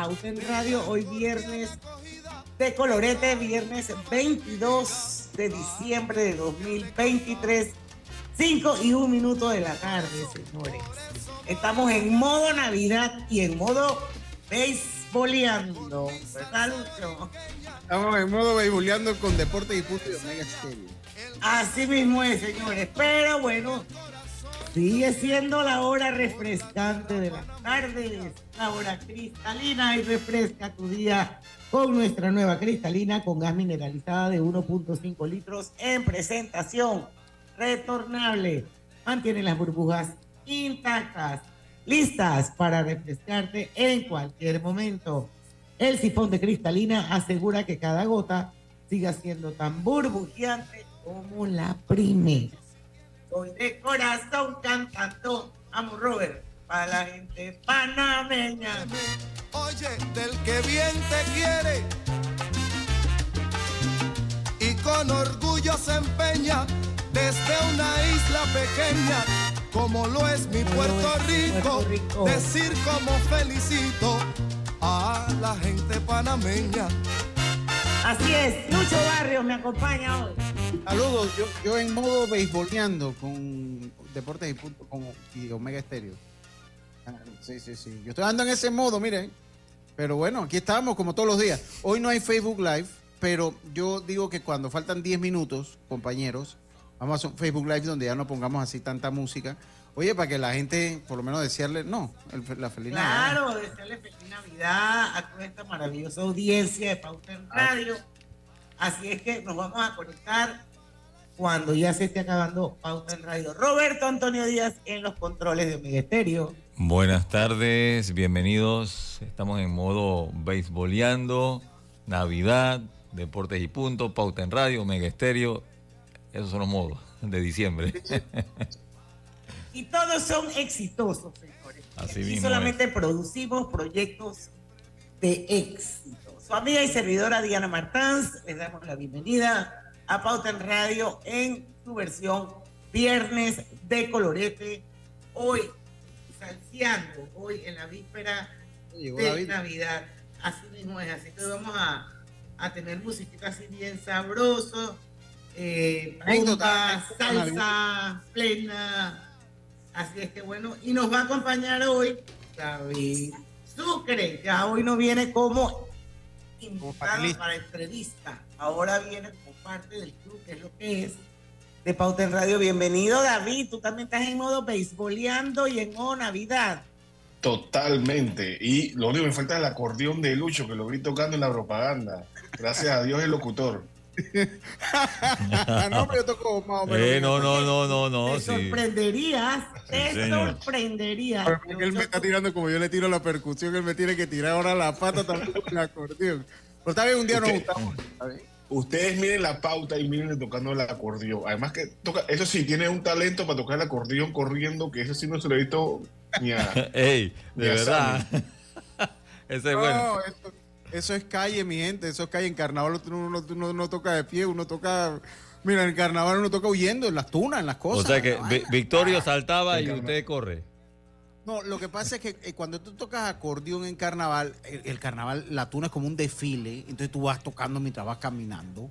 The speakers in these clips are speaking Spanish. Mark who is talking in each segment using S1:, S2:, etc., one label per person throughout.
S1: Pauta en Radio, hoy viernes de colorete, viernes 22 de diciembre de 2023, 5 y 1 minuto de la tarde, señores. Estamos en modo Navidad y en modo beisboleando, ¿verdad, Lucho?
S2: Estamos en modo beisboleando con Deportes y Punto y Omega
S1: Así mismo es, señores. Pero bueno, Sigue siendo la hora refrescante de las tardes, la hora cristalina y refresca tu día con nuestra nueva cristalina con gas mineralizada de 1.5 litros en presentación retornable. Mantiene las burbujas intactas, listas para refrescarte en cualquier momento. El sifón de cristalina asegura que cada gota siga siendo tan burbujeante como la primera. Soy de corazón cantando. Vamos, Robert, para la gente panameña.
S3: Oye, del que bien te quiere y con orgullo se empeña desde una isla pequeña como lo es mi Puerto Rico, decir como felicito a la gente panameña.
S1: Así es, Lucho Barrios me acompaña hoy.
S2: Saludos, yo, yo en modo beisboleando con Deportes y Punto y Omega Estéreo. Ah, sí, sí, sí. Yo estoy andando en ese modo, miren. Pero bueno, aquí estamos como todos los días. Hoy no hay Facebook Live, pero yo digo que cuando faltan 10 minutos, compañeros, vamos a hacer un Facebook Live donde ya no pongamos así tanta música. Oye, para que la gente, por lo menos desearle, no, la feliz
S1: Navidad. Claro, desearle feliz Navidad a toda esta maravillosa audiencia de Pauta en Radio. Así es que nos vamos a conectar cuando ya se esté acabando Pauta en Radio. Roberto Antonio Díaz en los controles de Megesterio.
S4: Buenas tardes, bienvenidos. Estamos en modo beisboleando, Navidad, Deportes y Punto, Pauta en Radio, Megesterio. Esos son los modos de diciembre.
S1: y todos son exitosos, señores. Así mismo solamente producimos proyectos de éxito. Su amiga y servidora Diana Martans, les damos la bienvenida a Pauta en Radio en su versión Viernes de Colorete. Hoy, salseando, hoy en la víspera de Navidad. Así mismo es, así que vamos a, a tener musiquita así bien sabroso, eh, salsa plena. Así es que bueno, y nos va a acompañar hoy David Sucre, ya hoy no viene como invitado para entrevista. Ahora viene como parte del club, que es lo que es de Pauta en Radio. Bienvenido, David. Tú también estás en modo beisboleando y en modo Navidad.
S5: Totalmente. Y lo único que me falta es el acordeón de Lucho, que lo vi tocando en la propaganda. Gracias a Dios, el locutor.
S4: no, pero yo toco más o menos. Eh, no, no, no, no, no.
S1: Te sorprenderías, te sorprenderías.
S2: él me está tirando como yo le tiro la percusión, él me tiene que tirar ahora la pata también con el acordeón. Pero está bien, un día nos gustamos.
S5: Ustedes miren la pauta y miren tocando el acordeón. Además que toca, eso sí, tiene un talento para tocar el acordeón corriendo, que eso sí no se lo he visto ni a...
S4: Ey, de verdad. Ese es bueno.
S2: Eso es calle, mi gente. Eso es calle. En carnaval uno no toca de pie, uno toca. Mira, en carnaval uno toca huyendo en las tunas, en las cosas.
S4: O sea que Victorio saltaba y usted corre.
S2: No, lo que pasa es que eh, cuando tú tocas acordeón en carnaval, el, carnaval, la tuna es como un desfile, entonces tú vas tocando mientras vas caminando.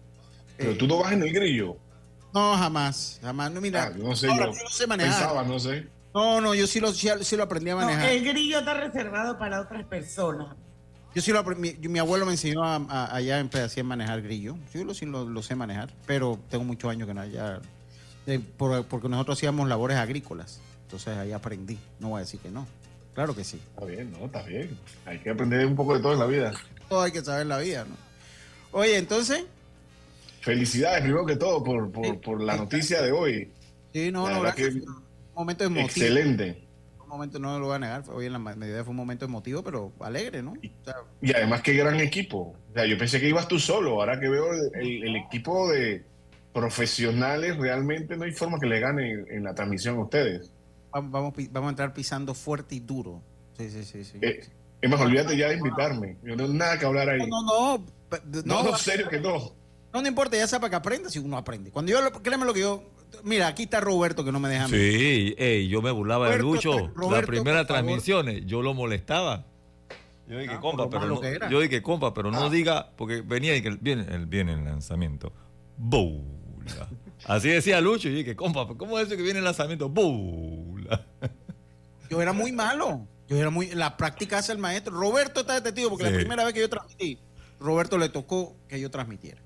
S5: Pero tú no vas en el grillo.
S2: No, jamás, jamás. No, mira,
S5: ah, no sé, yo, no sé manejar. Pensaba, no sé.
S2: No, no, yo sí lo, sí, lo aprendí a manejar.
S1: el grillo está reservado para otras personas.
S2: Yo sí lo mi, mi abuelo me enseñó allá en Pedacía a manejar grillo. Yo lo, sí lo, sé manejar, pero tengo muchos años que no haya. Eh, porque nosotros hacíamos labores agrícolas. Entonces ahí aprendí. No voy a decir que no. Claro que sí.
S5: Está bien, ¿no? Está bien. Hay que aprender un poco de todo en la vida.
S2: Todo hay que saber en la vida, ¿no? Oye, entonces.
S5: Felicidades, primero que todo, por, por, la noticia de hoy.
S2: Sí, no, no, que un momento emotivo.
S5: Excelente.
S2: Un momento, no lo voy a negar, hoy en la medida fue un momento emotivo, pero alegre, ¿no?
S5: Y, además, qué gran equipo. O sea, yo pensé que ibas tú solo, ahora que veo el, equipo de profesionales, realmente no hay forma que le gane en la transmisión a ustedes
S2: vamos, vamos a entrar pisando fuerte y duro. Sí, sí, sí. sí.
S5: Eh, es más, olvídate ya de invitarme. Yo no tengo nada que hablar ahí.
S2: No, no, no.
S5: No, no, serio que no.
S2: No, no importa, ya sepa que aprenda si uno aprende. Cuando yo, créeme lo que yo. Mira, aquí está Roberto que no me deja.
S4: Sí, ey, yo me burlaba de Lucho. Las primeras transmisiones, yo lo molestaba. Yo dije, ah, compa, pero no, yo dije, compa, pero no ah. diga, porque venía y que viene, el, viene el lanzamiento. Boula. Así decía Lucho, y dije, compa, ¿cómo es eso que viene el lanzamiento? Boula.
S2: Yo era muy malo. Yo era muy. La práctica hace el maestro. Roberto está de porque la primera vez que yo transmití, Roberto le tocó que yo transmitiera.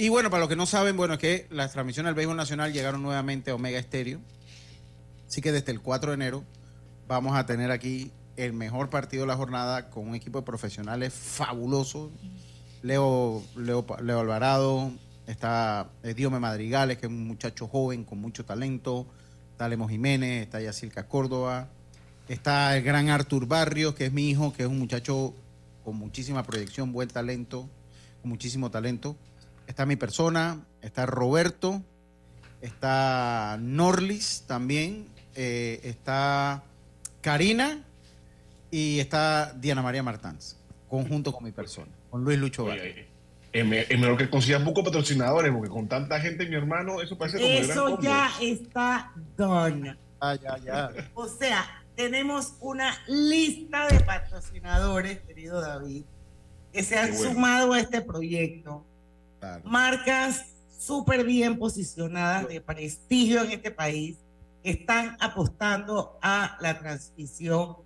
S2: Y bueno, para los que no saben, bueno, es que las transmisiones del béisbol nacional llegaron nuevamente a Omega Estéreo. Así que desde el 4 de enero vamos a tener aquí el mejor partido de la jornada con un equipo de profesionales fabulosos. Leo, Leo, Leo Alvarado, está Diome Madrigales, que es un muchacho joven con mucho talento. Está Jiménez, está Yacilca Córdoba, Está el gran Artur Barrios, que es mi hijo, que es un muchacho con muchísima proyección, buen talento, con muchísimo talento. Está mi persona, está Roberto, está Norlis también, eh, está Karina y está Diana María Martans, conjunto con mi persona, con Luis Lucho Oye,
S5: es, mejor que consigas pocos patrocinadores, porque con tanta gente, mi hermano, eso parece como
S1: Eso ya está done.
S2: Ah, ya, ya.
S1: O sea, tenemos una lista de patrocinadores, querido David, que se han sumado a este proyecto. Marcas súper bien posicionadas de prestigio en este país están apostando a la transmisión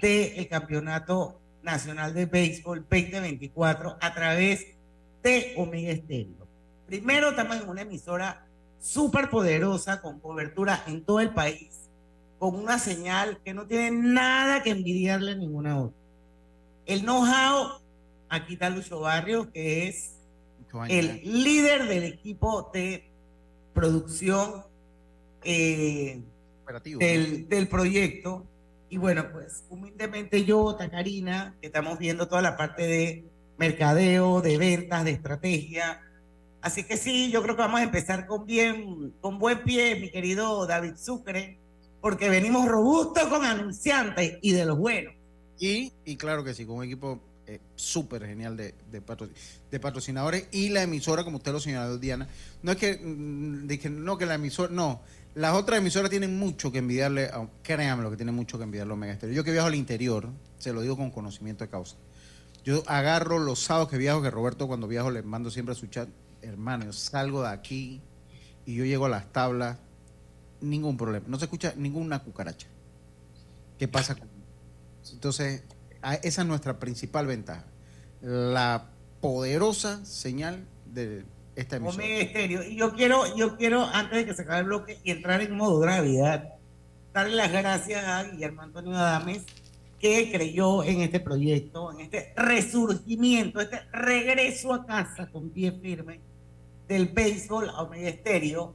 S1: del Campeonato Nacional de Béisbol 2024 a través de Omega Estéreo. Primero, estamos en una emisora súper poderosa con cobertura en todo el país con una señal que no tiene nada que envidiarle a ninguna otra. El know-how, aquí está Lucho Barrio, que es el líder del equipo de producción eh, del, del, proyecto. Y bueno, pues humildemente yo, Tacarina, que estamos viendo toda la parte de mercadeo, de ventas, de estrategia. Así que sí, yo creo que vamos a empezar con bien, con buen pie, mi querido David Sucre porque venimos robustos con anunciantes y de los buenos.
S2: Y, y claro que sí, con un equipo eh, súper genial de, de, patrocinadores y la emisora, como usted lo señaló, Diana. No es que, mm, dije, no, que la emisora, no. Las otras emisoras tienen mucho que envidiarle, créanme lo que tienen mucho que envidiarle a Omega Estéreo. Yo que viajo al interior, se lo digo con conocimiento de causa. Yo agarro los sábados que viajo, que Roberto cuando viajo le mando siempre a su chat, hermano, yo salgo de aquí y yo llego a las tablas ningún problema. No se escucha ninguna cucaracha. ¿Qué pasa? Entonces, esa es nuestra principal ventaja. La poderosa señal de esta emisión.
S1: Y yo quiero, yo quiero, antes de que se acabe el bloque y entrar en modo gravedad, darle las gracias a Guillermo Antonio Adames, que creyó en este proyecto, en este resurgimiento, este regreso a casa con pie firme del béisbol a Omega Estéreo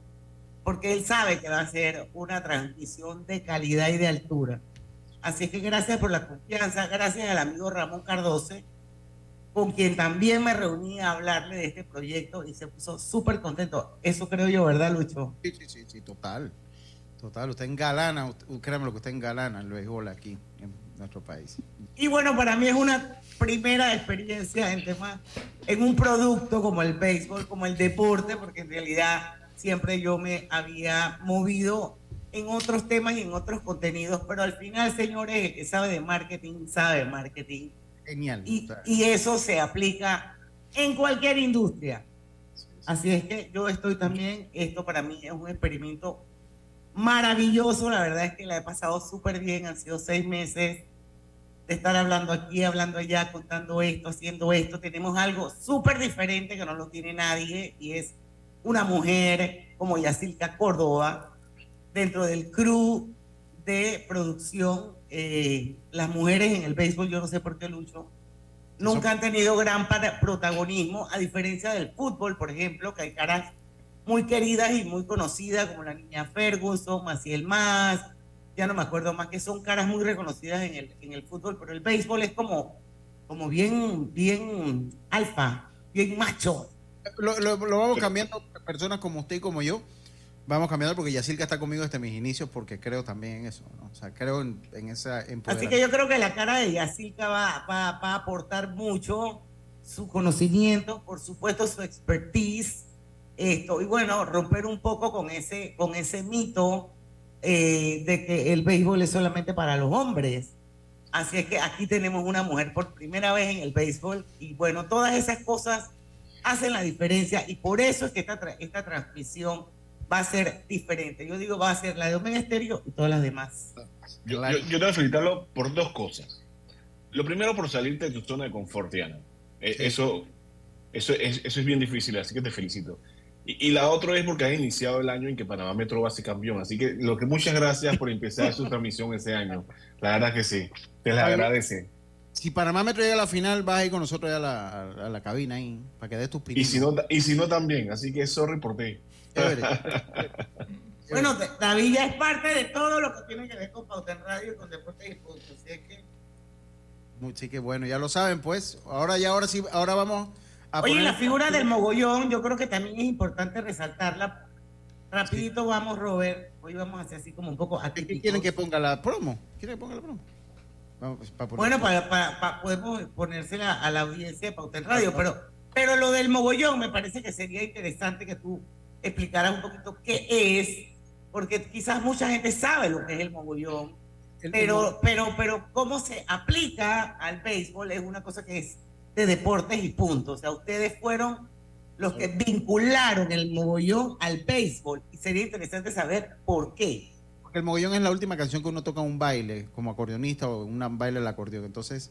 S1: porque él sabe que va a ser una transmisión de calidad y de altura. Así que gracias por la confianza, gracias al amigo Ramón Cardoce, con quien también me reuní a hablarle de este proyecto y se puso súper contento. Eso creo yo, ¿verdad, Lucho?
S2: Sí, sí, sí, total. Total, usted engalana, créanme lo que usted engalana el béisbol aquí. nuestro país.
S1: Y bueno, para mí es una primera experiencia en temas, en un producto como el béisbol, como el deporte, porque en realidad siempre yo me había movido en otros temas y en otros contenidos, pero al final, señores, el que sabe de marketing, sabe de marketing.
S2: Genial.
S1: Y, y eso se aplica en cualquier industria. Así es que yo estoy también, esto para mí es un experimento maravilloso, la verdad es que la he pasado súper bien, han sido seis meses de estar hablando aquí, hablando allá, contando esto, haciendo esto. Tenemos algo súper diferente que no lo tiene nadie y es una mujer como Yacilca Córdoba dentro del crew de producción. Eh, las mujeres en el béisbol, yo no sé por qué lucho, nunca han tenido gran protagonismo, a diferencia del fútbol, por ejemplo, que hay caras muy queridas y muy conocidas, como la niña Ferguson, Maciel Más, ya no me acuerdo más, que son caras muy reconocidas en el, en el fútbol, pero el béisbol es como, como bien, bien alfa, bien macho.
S2: Lo, lo, vamos cambiando, personas como usted y como yo, vamos cambiando porque Yacilca está conmigo desde mis inicios porque creo también en eso, O sea, creo en, esa
S1: Así que yo creo que la cara de Yacilca va, va, va a aportar mucho su conocimiento, por supuesto su expertise, esto, y bueno, romper un poco con ese, con ese mito eh, de que el béisbol es solamente para los hombres. Así es que aquí tenemos una mujer por primera vez en el béisbol y bueno, todas esas cosas hacen la diferencia y por eso es que esta, esta transmisión va a ser diferente. Yo digo, va a ser la de Omega Estéreo y todas las demás.
S5: Yo, yo, yo felicitarlo por dos cosas. Lo primero, por salirte de tu zona de confort, Diana. Eh, eso, eso, es, eso es bien difícil, así que te felicito. Y, la otra es porque ha iniciado el año en que Panamá Metro va a ser campeón. Así que lo que muchas gracias por empezar su transmisión ese año. La verdad que sí. Te la agradece.
S2: Si Panamá Metro llega a la final, vas a ir con nosotros a la, a, la cabina ahí para que des tus
S5: pinitos. Y si no, y si no también. Así que sorry por ti.
S1: bueno, David ya es parte de todo lo que tiene que ver con Pauta en Radio y con Deportes y Puntos. Así que...
S2: Sí, que bueno, ya lo saben, pues. Ahora ya, ahora sí, ahora vamos
S1: Oye, la figura del mogollón, yo creo que también es importante resaltarla. Rapidito vamos, Robert. Hoy vamos a hacer así como un poco
S2: ¿Qué quieren que ponga la promo? ¿Quieren que ponga la promo?
S1: Vamos, pues, bueno, para, podemos ponérsela a la audiencia de Pauta en Radio, pero, pero lo del mogollón me parece que sería interesante que tú explicaras un poquito qué es, porque quizás mucha gente sabe lo que es el mogollón, pero, pero, pero cómo se aplica al béisbol es una cosa que es de deportes y puntos. O sea, ustedes fueron los que vincularon el mogollón al béisbol y sería interesante saber por qué.
S2: Porque el mogollón es la última canción que uno toca un baile como acordeonista o un baile del acordeón. Entonces,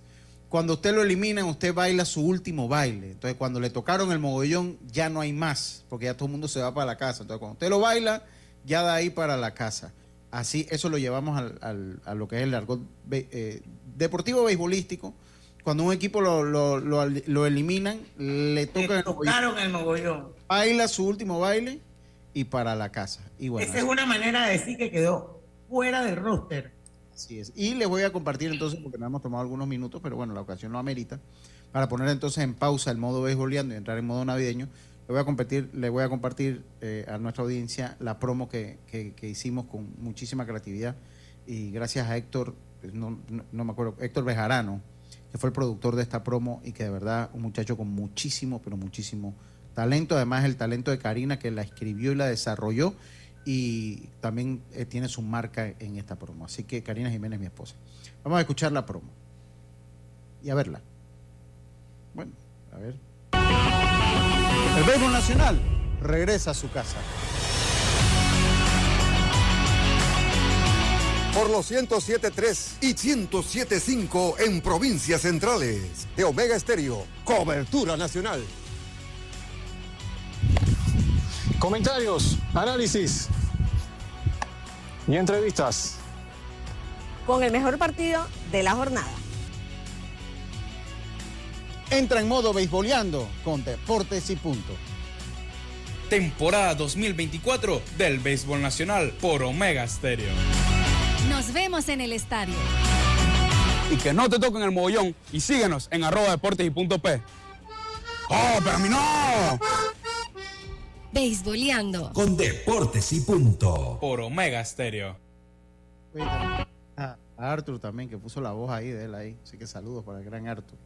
S2: cuando usted lo elimina, usted baila su último baile. Entonces, cuando le tocaron el mogollón, ya no hay más, porque ya todo el mundo se va para la casa. Entonces, cuando usted lo baila, ya da ahí para la casa. Así, eso lo llevamos al, a lo que es el argot eh, deportivo beisbolístico cuando un equipo lo, lo, lo, eliminan, le toca
S1: el tocaron el mogollón.
S2: Baila su último baile y para la casa. Y bueno,
S1: Esa es una manera de decir que quedó fuera del roster.
S2: Así es. Y les voy a compartir entonces, porque no hemos tomado algunos minutos, pero bueno, la ocasión lo amerita, para poner entonces en pausa el modo béisboleando y entrar en modo navideño. Le voy a compartir, le voy a, compartir eh, a nuestra audiencia la promo que, que, hicimos con muchísima creatividad y gracias a Héctor, no, no me acuerdo, Héctor Bejarano, que fue el productor de esta promo y que de verdad un muchacho con muchísimo, pero muchísimo talento. Además, el talento de Karina que la escribió y la desarrolló y también eh, tiene su marca en esta promo. Así que Karina Jiménez, mi esposa. Vamos a escuchar la promo y a verla. Bueno, a ver. El béisbol nacional regresa a su casa.
S6: por los 107.3 y 107.5 en provincias centrales. De Omega Estéreo, cobertura nacional.
S7: Comentarios, análisis y entrevistas.
S8: Con el mejor partido de la jornada.
S2: Entra en modo beisboleando con Deportes y Punto.
S9: Temporada 2024 del Béisbol Nacional por Omega Stereo.
S10: Nos vemos en el estadio.
S7: Y que no te toquen el mogollón y síguenos en arroba deportes y punto P. ¡Oh, pero a mí no!
S10: Beisboleando.
S6: Con deportes y punto.
S9: Por Omega Stereo.
S2: Ah. A Arthur también, que puso la voz ahí de él ahí. Así que saludos para el gran Arthur.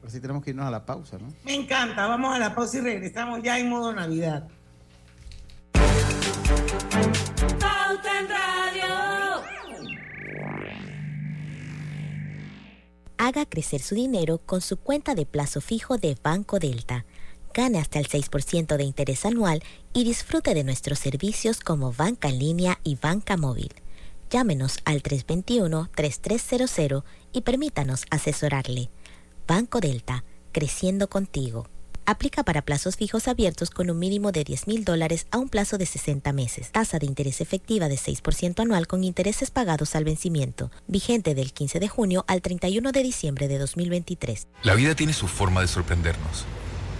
S2: Pero sí tenemos que irnos a la pausa, ¿no?
S1: Me encanta, vamos a la pausa y regresamos ya en modo Navidad.
S11: Pauta en Radio.
S12: Haga crecer su dinero con su cuenta de plazo fijo de Banco Delta. Gane hasta el 6% de interés anual y disfrute de nuestros servicios como banca en línea y banca móvil. Llámenos al 321-3300 y permítanos asesorarle. Banco Delta, creciendo contigo. Aplica para plazos fijos abiertos con un mínimo de 10 mil dólares a un plazo de 60 meses. Tasa de interés efectiva de 6% anual con intereses pagados al vencimiento. Vigente del 15 de junio al 31 de diciembre de 2023.
S13: La vida tiene su forma de sorprendernos.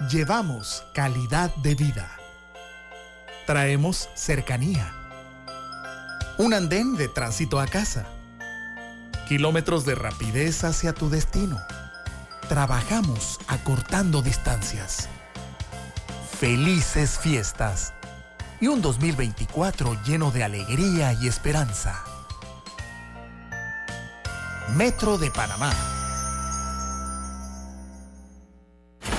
S14: Llevamos calidad de vida. Traemos cercanía. Un andén de tránsito a casa. Kilómetros de rapidez hacia tu destino. Trabajamos acortando distancias. Felices fiestas. Y un 2024 lleno de alegría y esperanza. Metro de Panamá.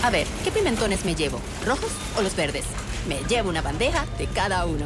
S15: A ver, ¿qué pimentones me llevo? ¿Rojos o los verdes? Me llevo una bandeja de cada uno.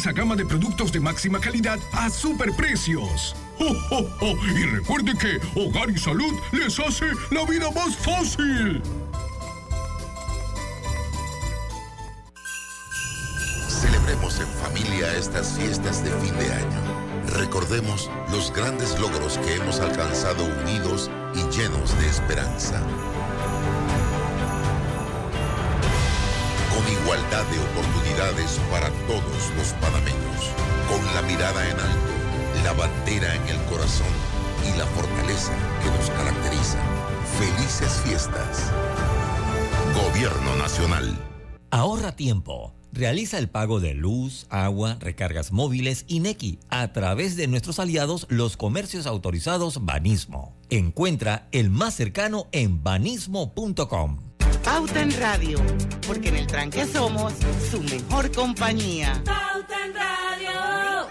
S16: gama de productos de máxima calidad a superprecios. ¡Oh, oh, oh! Y recuerde que Hogar y Salud les hace la vida más fácil.
S17: Celebremos en familia estas fiestas de fin de año. Recordemos los grandes logros que hemos alcanzado unidos y llenos de esperanza. Igualdad de oportunidades para todos los panameños. Con la mirada en alto, la bandera en el corazón y la fortaleza que nos caracteriza. Felices fiestas. Gobierno Nacional.
S4: Ahorra tiempo. Realiza el pago de luz, agua, recargas móviles y Nequi a través de nuestros aliados los comercios autorizados Banismo. Encuentra el más cercano en banismo.com.
S1: Pauta en Radio, porque en el tranque somos su mejor compañía.
S11: Pauta en Radio.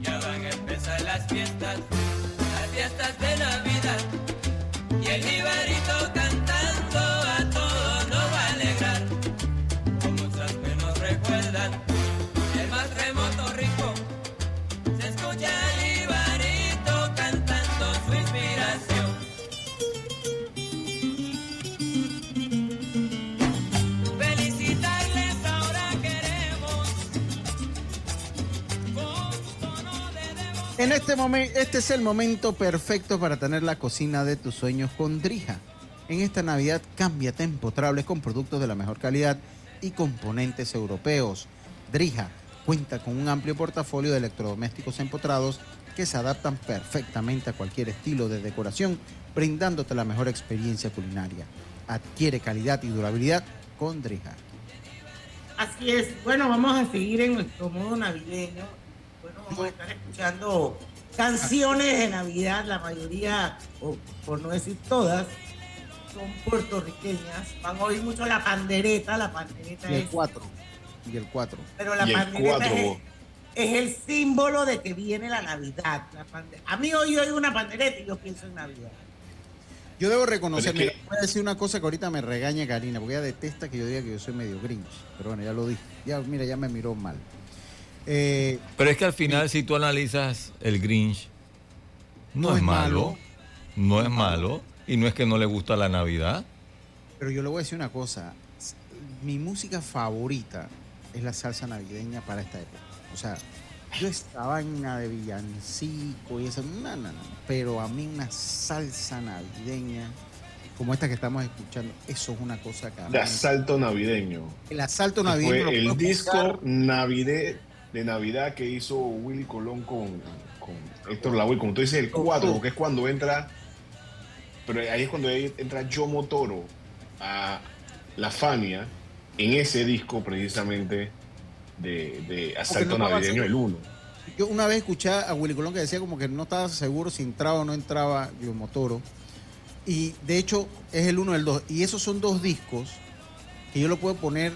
S18: Ya van a empezar las fiestas, las fiestas de Navidad.
S2: En este momento, este es el momento perfecto para tener la cocina de tus sueños con Drija. En esta Navidad cambia empotrables con productos de la mejor calidad y componentes europeos. Drija, Cuenta con un amplio portafolio de electrodomésticos empotrados que se adaptan perfectamente a cualquier estilo de decoración, brindándote la mejor experiencia culinaria. Adquiere calidad y durabilidad con Drija.
S1: Así es. Bueno, vamos a seguir en nuestro modo navideño. Vamos a estar escuchando canciones de Navidad, la mayoría, o por no decir todas, son puertorriqueñas. Van a oír mucho la pandereta, la pandereta
S2: Y el
S1: es
S2: 4. Y el 4.
S1: Pero la pandereta es, es el símbolo de que viene la Navidad. La pande- a mí hoy oigo una pandereta y yo pienso en Navidad.
S2: Yo debo reconocer, mira, voy a decir una cosa que ahorita me regaña Karina, porque ella detesta que yo diga que yo soy medio grinch. Pero bueno, ya lo dije. Ya, mira, ya me miró mal. Eh,
S4: Pero es que al final, si tú analizas el Grinch, no, es malo, no es malo, y no es que no le gusta la Navidad.
S2: pero yo le voy a decir una cosa. Mi música favorita es la salsa navideña para esta época. O sea, yo estaba en la de villancico y eso, no, no, no. Pero a mí una salsa navideña como esta que estamos escuchando, eso es una cosa que
S5: De asalto navideño.
S2: El asalto navideño. lo
S5: Fue el disco navide- de Navidad que hizo Willy Colón con, con Héctor Lavoe. Como tú dices, el 4, porque es cuando entra. Pero ahí es cuando entra Yo Motoro a la Fania en ese disco precisamente de, de Asalto
S2: no
S5: Navideño, el 1.
S2: Yo una vez escuché a Willy Colón que decía como que no estaba seguro si entraba o no entraba Yo Motoro. Y de hecho es el uno del 2. Y esos son dos discos que yo lo puedo poner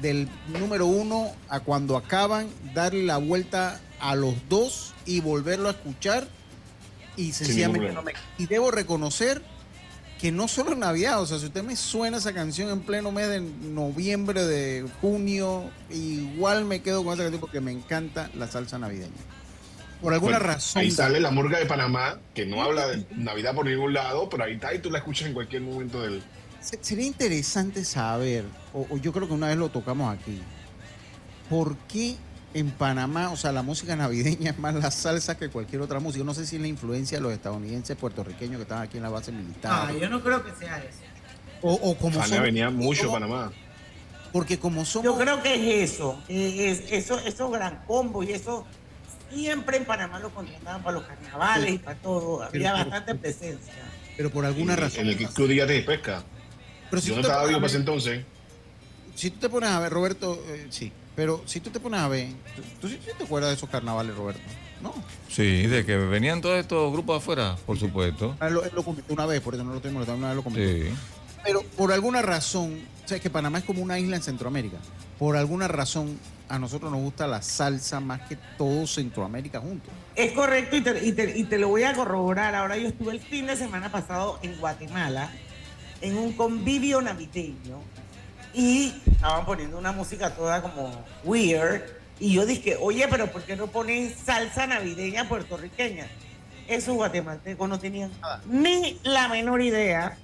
S2: del número uno a cuando acaban, darle la vuelta a los dos y volverlo a escuchar. Y sencillamente no me... Y debo reconocer que no solo en Navidad, o sea, si usted me suena esa canción en pleno mes de noviembre, de junio, igual me quedo con esa canción porque me encanta la salsa navideña. Por alguna
S5: Bueno,
S2: razón.
S5: Ahí sale la murga de Panamá, que no habla de Navidad por ningún lado, pero ahí está y tú la escuchas en cualquier momento del.
S2: Se- Sería interesante saber, o, o yo creo que una vez lo tocamos aquí, ¿por qué en Panamá, o sea, la música navideña es más la salsa que cualquier otra música? No sé si es la influencia de los estadounidenses puertorriqueños que están aquí en la base militar.
S1: Ah, yo no creo que sea eso.
S2: O, o como son-
S5: venía mucho
S2: como-
S5: Panamá.
S2: Porque como somos...
S1: Yo creo que es eso, es, eso, esos gran combos y eso siempre en Panamá lo contrataban para los carnavales y para todo, había
S2: Pero-
S1: bastante presencia.
S2: Pero por alguna razón.
S5: En el Club Yates de Pesca.
S2: Pero si
S5: Yo
S2: tú
S5: no
S2: te
S5: estaba
S2: pones
S5: vivo
S2: a
S5: para ese
S2: ver-
S5: entonces.
S2: Si tú te pones a ver, Roberto, eh, sí, pero si tú te pones a ver, ¿tú, tú sí sí te acuerdas de esos carnavales, Roberto? No.
S4: Sí, de que venían todos estos grupos afuera, por supuesto.
S2: Él lo, él lo comentó una vez, por eso no lo tengo, una vez lo comentó.
S4: Sí.
S2: Pero por alguna razón, o sea, es que Panamá es como una isla en Centroamérica. Por alguna razón, a nosotros nos gusta la salsa más que todo Centroamérica junto.
S1: Es correcto y te, y te- y te lo voy a corroborar. Ahora yo estuve el fin de semana pasado en Guatemala en un convivio navideño y estaban poniendo una música toda como weird y yo dije, oye, pero ¿por qué no ponen salsa navideña puertorriqueña? Esos guatemaltecos no tenían ni la menor idea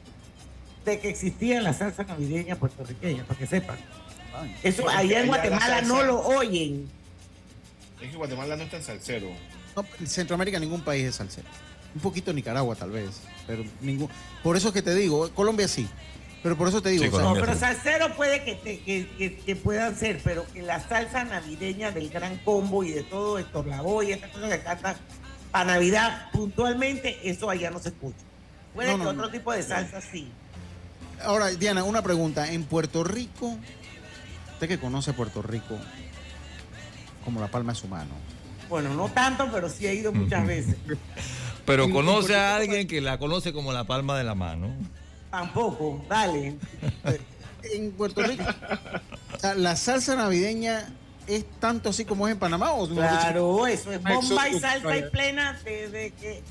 S1: de que existía la salsa navideña puertorriqueña, para que sepan. Eso allá en Guatemala no lo oyen.
S5: Es que Guatemala no es tan salsero.
S2: No, en Centroamérica ningún país es salsero. Un poquito Nicaragua tal vez, pero ningún. Por eso que te digo, Colombia sí. Pero por eso te digo, o sea,
S1: No, pero salsero puede que, te- que, que- que puedan ser, pero que la salsa navideña del gran combo y de todo, Héctor Lavoe y estas cosas que cantan para Navidad puntualmente, eso allá no se escucha. Puede
S2: No,
S1: que
S2: no,
S1: otro
S2: no.
S1: tipo de salsa sí.
S2: Ahora, Diana, una pregunta. En Puerto Rico, usted que conoce Puerto Rico como la palma de su mano.
S1: Bueno, no tanto, pero sí he ido muchas veces.
S4: Pero conoce a alguien que la conoce como la palma de la mano.
S1: Tampoco, dale.
S2: En Puerto Rico, la salsa navideña es tanto así como es en Panamá o no?
S1: Claro, eso es bomba y salsa y plena desde que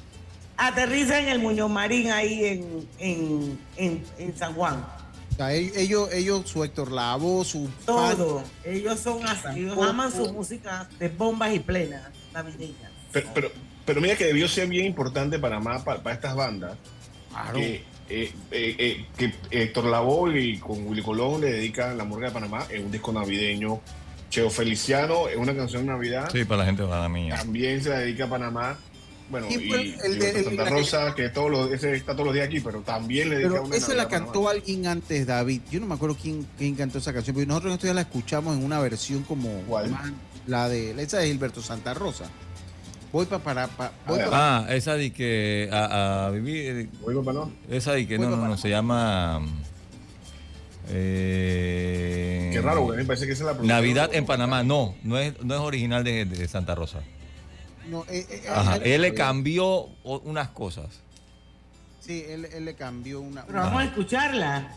S1: aterriza en el Muñoz Marín ahí en, en, en, en San Juan.
S2: O sea, ellos, ellos, su Héctor Lavoe, su
S1: Todo. Ellos son así, ellos aman su música de bombas y plenas navideñas.
S5: Pero, pero, pero mira que debió ser bien importante Panamá para, para estas bandas. Que, eh, eh, eh, que Héctor Lavoe y con Willy Colón le dedican La Murga de Panamá en un disco navideño. Cheo Feliciano en una canción de Navidad.
S4: Sí, para la gente de mía.
S5: También se la dedica a Panamá. Bueno,
S2: ¿Quién
S5: y,
S2: el
S5: y
S2: el-
S5: Santa
S2: la que-
S5: Rosa, que todos los, ese está todos los días aquí, pero también le dedica
S2: Pero
S5: una
S2: esa la cantó alguien antes, David. Yo no me acuerdo quién, quién cantó esa canción, pero nosotros en estos días la escuchamos en una versión como más,
S18: La de esa de Gilberto Santa Rosa. Voy pa- para, pa- voy pa-
S2: Ah, esa de que a, a vivir.
S5: Voy papá, no.
S2: Esa de que no, no, no,
S5: no.
S2: se llama. eh,
S5: Qué raro, porque a mí me parece que esa es la.
S2: Navidad en Panamá. No, no es, no es original de, de Santa Rosa.
S18: no, eh, eh,
S2: Ajá,
S18: eh,
S2: él le
S18: eh,
S2: cambió unas cosas.
S18: Sí, él, él le cambió una.
S1: Pero vamos a escucharla.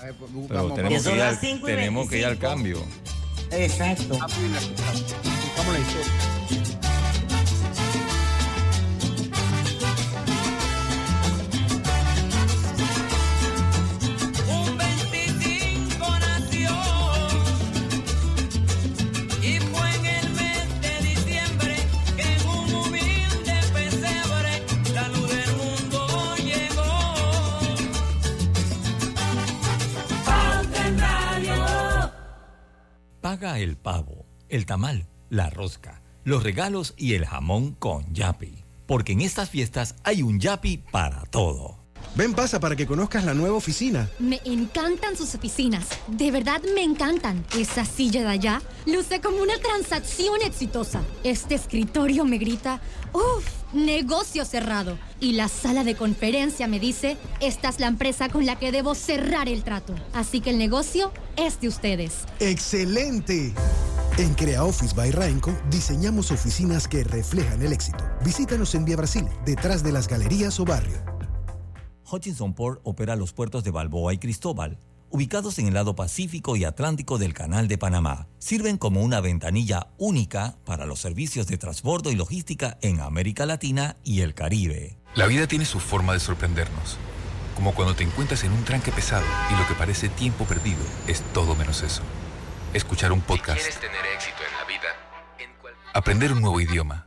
S18: A ver, pues,
S2: Pero
S18: vamos,
S2: tenemos, que ir,
S1: las
S2: al, tenemos que ir al
S1: 25.
S2: cambio.
S1: Exacto.
S18: Ah, Buscamos la historia.
S4: Paga el pavo, el tamal, la rosca, los regalos y el jamón con Yapi. Porque en estas fiestas hay un Yapi para todo.
S19: Ven, pasa para que conozcas la nueva oficina.
S10: Me encantan sus oficinas. De verdad me encantan. Esa silla de allá luce como una transacción exitosa. Este escritorio me grita, uff, negocio cerrado. Y la sala de conferencia me dice, esta es la empresa con la que debo cerrar el trato. Así que el negocio es de ustedes.
S19: ¡Excelente! En Crea Office by Rainco diseñamos oficinas que reflejan el éxito. Visítanos en Vía Brasil, detrás de las galerías o barrio.
S4: Hutchinson Port opera los puertos de Balboa y Cristóbal, ubicados en el lado Pacífico y Atlántico del Canal de Panamá. Sirven como una ventanilla única para los servicios de transbordo y logística en América Latina y el Caribe.
S13: La vida tiene su forma de sorprendernos. Como cuando te encuentras en un tranque pesado y lo que parece tiempo perdido es todo menos eso. Escuchar un podcast,
S20: ¿Quieres tener éxito en la vida?
S13: aprender un nuevo idioma,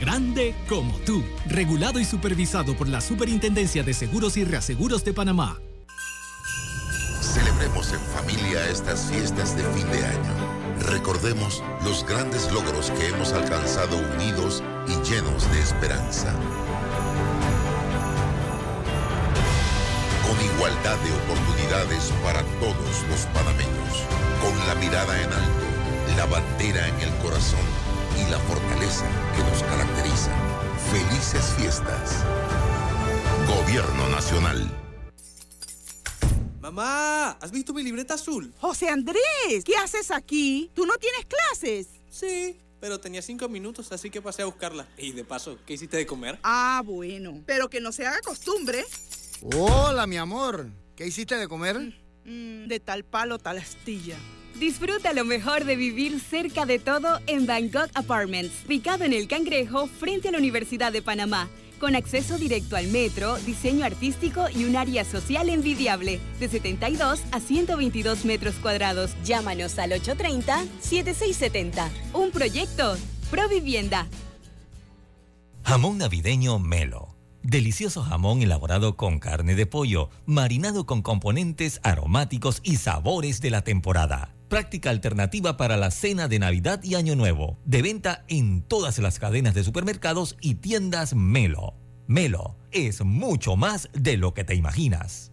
S21: grande como tú. Regulado y supervisado por la Superintendencia de Seguros y Reaseguros de Panamá.
S17: Celebremos en familia estas fiestas de fin de año. Recordemos los grandes logros que hemos alcanzado unidos y llenos de esperanza. Con igualdad de oportunidades para todos los panameños. Con la mirada en alto, la bandera en el corazón y la fortaleza que nos caracteriza. Felices fiestas. Gobierno Nacional.
S22: Mamá, ¿has visto mi libreta azul?
S23: José Andrés, ¿qué haces aquí? ¿Tú no tienes clases?
S22: Sí, pero tenía cinco minutos, así que pasé a buscarla. Y de paso, ¿qué hiciste de comer?
S23: Ah, bueno. Pero que no se haga costumbre.
S24: Hola, mi amor. ¿Qué hiciste de comer?
S23: Mm, de tal palo, tal astilla.
S11: Disfruta lo mejor de vivir cerca de todo en Bangkok Apartments, ubicado en el Cangrejo frente a la Universidad de Panamá, con acceso directo al metro, diseño artístico y un área social envidiable, de 72 a 122 metros cuadrados. Llámanos al 830-7670. Un proyecto, Provivienda.
S4: Jamón navideño Melo. Delicioso jamón elaborado con carne de pollo, marinado con componentes aromáticos y sabores de la temporada. Práctica alternativa para la cena de Navidad y Año Nuevo. De venta en todas las cadenas de supermercados y tiendas Melo. Melo es mucho más de lo que te imaginas.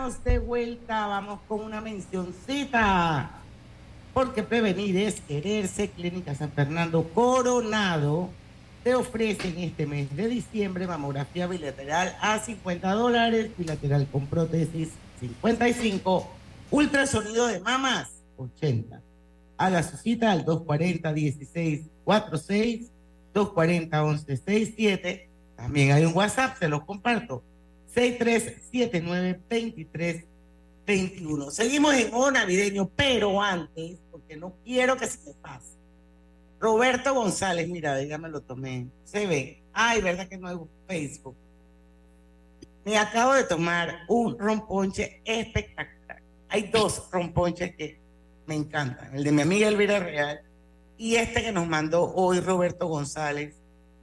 S1: De vuelta, vamos con una mencioncita. Porque prevenir es quererse. Clínica San Fernando Coronado te ofrecen este mes de diciembre mamografía bilateral a 50 dólares, bilateral con prótesis 55, ultrasonido de mamas 80. Haga su cita al 240-1646, 240-1167. También hay un WhatsApp, se los comparto. 6379-2321. Seguimos en modo navideño, pero antes, porque no quiero que se me pase. Roberto González, mira, ya me lo tomé. Se ve. Ay, verdad que no hay Facebook. Me acabo de tomar un romponche espectacular. Hay dos romponches que me encantan. El de mi amiga Elvira Real y este que nos mandó hoy Roberto González,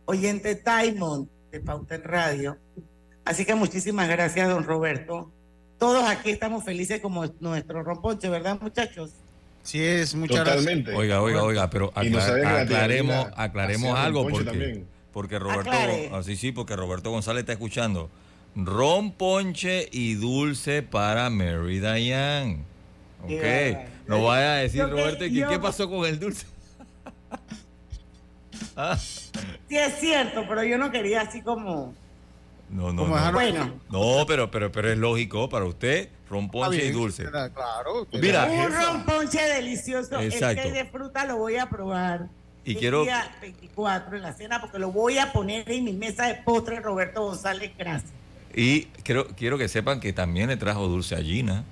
S1: oyente Diamond de Pauta en Radio. Así que muchísimas gracias, don Roberto. Todos aquí estamos felices como nuestro romponche, ¿verdad, muchachos?
S2: Sí es, muchas
S5: Totalmente.
S4: Oiga, oiga, oiga, pero
S5: no que
S4: aclaremos, aclaremos algo porque,
S5: también.
S4: porque Roberto,
S1: Aclare.
S4: así sí, porque Roberto González está escuchando. Ron ponche y dulce para Mary Diane. Ok.
S1: Qué
S4: No vaya a decir,
S1: Yo que-
S4: Roberto, ¿y qué,
S1: yo-
S4: qué pasó con el dulce? Ah,
S1: Sí es cierto, pero yo no quería así como...
S4: no, no, no.
S1: Bueno,
S4: No, pero, pero, pero es lógico para usted, ron ponche y dulce.
S2: Claro.
S4: Mira,
S1: un romponche delicioso.
S4: Exacto.
S1: El que de fruta lo voy a probar.
S4: Y
S1: el
S4: quiero-
S1: día 24 en la cena porque lo voy a poner en mi mesa de postre Roberto González Gracias.
S4: Y quiero, quiero que sepan que también le trajo dulce a Gina.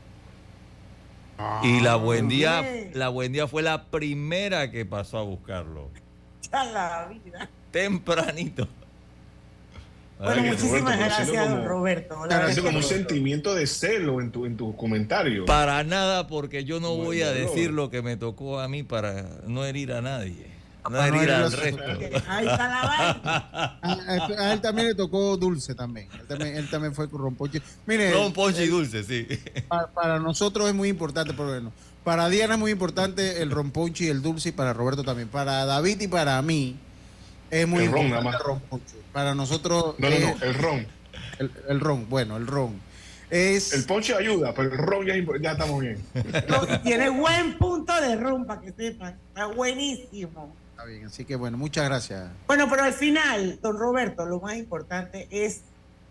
S4: y la buen día,
S1: bien.
S4: la buen día fue la primera que pasó a buscarlo.
S1: Ya la vida.
S4: Tempranito.
S1: Bueno,
S4: Ay,
S1: muchísimas
S5: Roberto,
S1: gracias,
S5: como-
S1: Roberto. La
S5: haciendo como un sentimiento de celo en tu, en tu comentario.
S4: Para nada, porque yo no voy a decir
S5: no.
S4: lo que me tocó a mí para no herir a nadie. No
S2: Para no
S4: herir
S2: herir
S4: al
S2: a-
S4: resto.
S1: Ahí está la.
S2: A, a- a él también le tocó dulce también. Él también, él también fue con romponche. Mire,
S4: Ron ponche y dulce, sí.
S2: para, para nosotros es muy importante, pero bueno, para Diana es muy importante el romponche y el dulce y para Roberto también. Para David y para mí es muy
S5: El
S2: importante el romponche. Para nosotros
S5: No, no,
S2: es
S5: no, el ron.
S2: el, el ron, bueno, el ron. Es
S5: El ponche ayuda, pero el ron ya, ya estamos bien.
S1: No, Tiene buen punto de ron, para que sepan. Está buenísimo.
S2: Está bien, así que bueno, muchas gracias.
S1: Bueno, pero al final, don Roberto, lo más importante es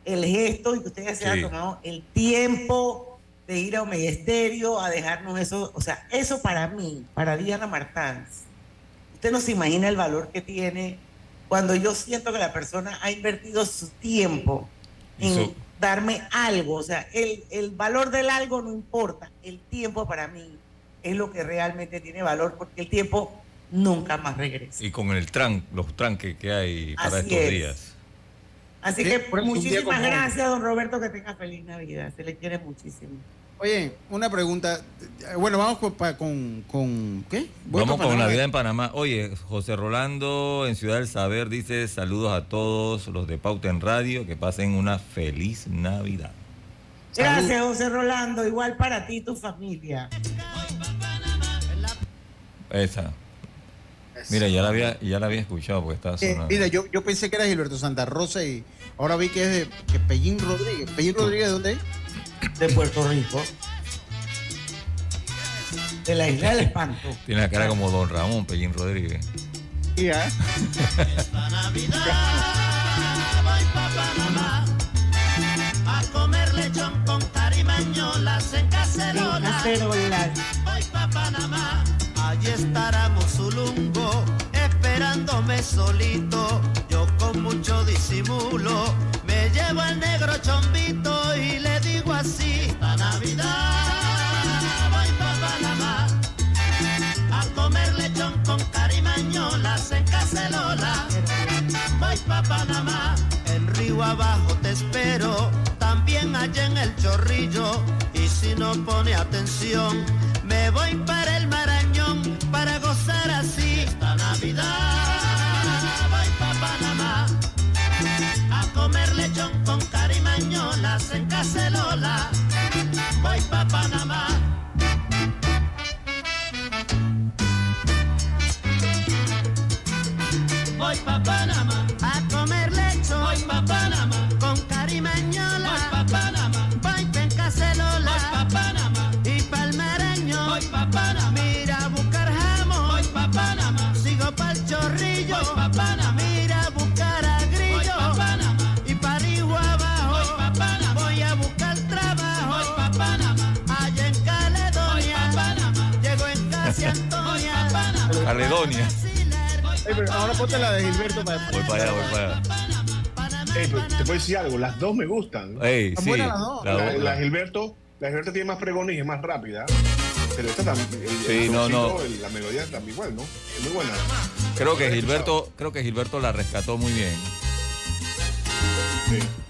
S1: el gesto y que usted ya se
S4: Sí.
S1: tomado el tiempo de ir a Omega Estéreo a dejarnos eso. O sea, eso para mí, para Diana Martans, usted no se imagina el valor que tiene cuando yo siento que la persona ha invertido su tiempo en
S4: Eso-
S1: darme algo. O sea, el, el valor del algo no importa. El tiempo para mí es lo que realmente tiene valor porque el tiempo nunca más regresa.
S4: Y con el tran, los tranques que hay para
S1: Así
S4: estos
S1: es.
S4: días.
S1: Así
S2: Sí,
S1: que muchísimas gracias, don Roberto, que tenga feliz Navidad. Se le quiere muchísimo.
S2: Oye, una pregunta. Bueno, vamos con, pa- con, con- ¿qué? Voy
S4: Vamos con
S2: Panamá.
S4: Navidad en Panamá. Oye, José Rolando en Ciudad del Saber dice saludos a todos los de Pauta en Radio, que pasen una feliz Navidad.
S1: Gracias, José Rolando. Igual para ti y tu familia.
S4: Esa. Mira, ya la había, ya la había escuchado porque estaba
S2: Eh,
S4: sonando.
S2: mira, yo, yo pensé que era Gilberto Santa Rosa y ahora vi que es de que Pellín Rodríguez. ¿Pellín Rodríguez de dónde es?
S1: De Puerto Rico. De la isla del espanto.
S4: Tiene la cara como Don Ramón Pellín Rodríguez.
S2: ¿ah?
S25: Panamá a comer lechón con carimañolas en cacerola. Voy pa' Panamá, allí estará Musulungo esperándome solito. Yo con mucho disimulo me llevo al negro chombito Panamá, en río abajo te espero, también allá en el chorrillo. Y si no pone atención, me voy para el Marañón para gozar así esta Navidad. Voy pa' Panamá a comer lechón con carimañolas en cacerola. Voy pa' Panamá. Voy pa' Panamá
S2: Ey, pero ahora ponte la de Gilberto para
S4: Voy para allá, voy para allá.
S5: Ey, pero te puedo decir algo, las dos me gustan.
S4: Ey, sí,
S5: buenas las dos.
S4: la
S5: La, la Gilberto, la Gilberto tiene más pregones y es más rápida. Pero esta también, el-
S4: Sí,
S5: el
S4: no, no.
S5: el- la melodía también igual, ¿no? Es muy buena.
S4: Creo que Gilberto, creo que Gilberto la rescató muy bien.
S26: Llegando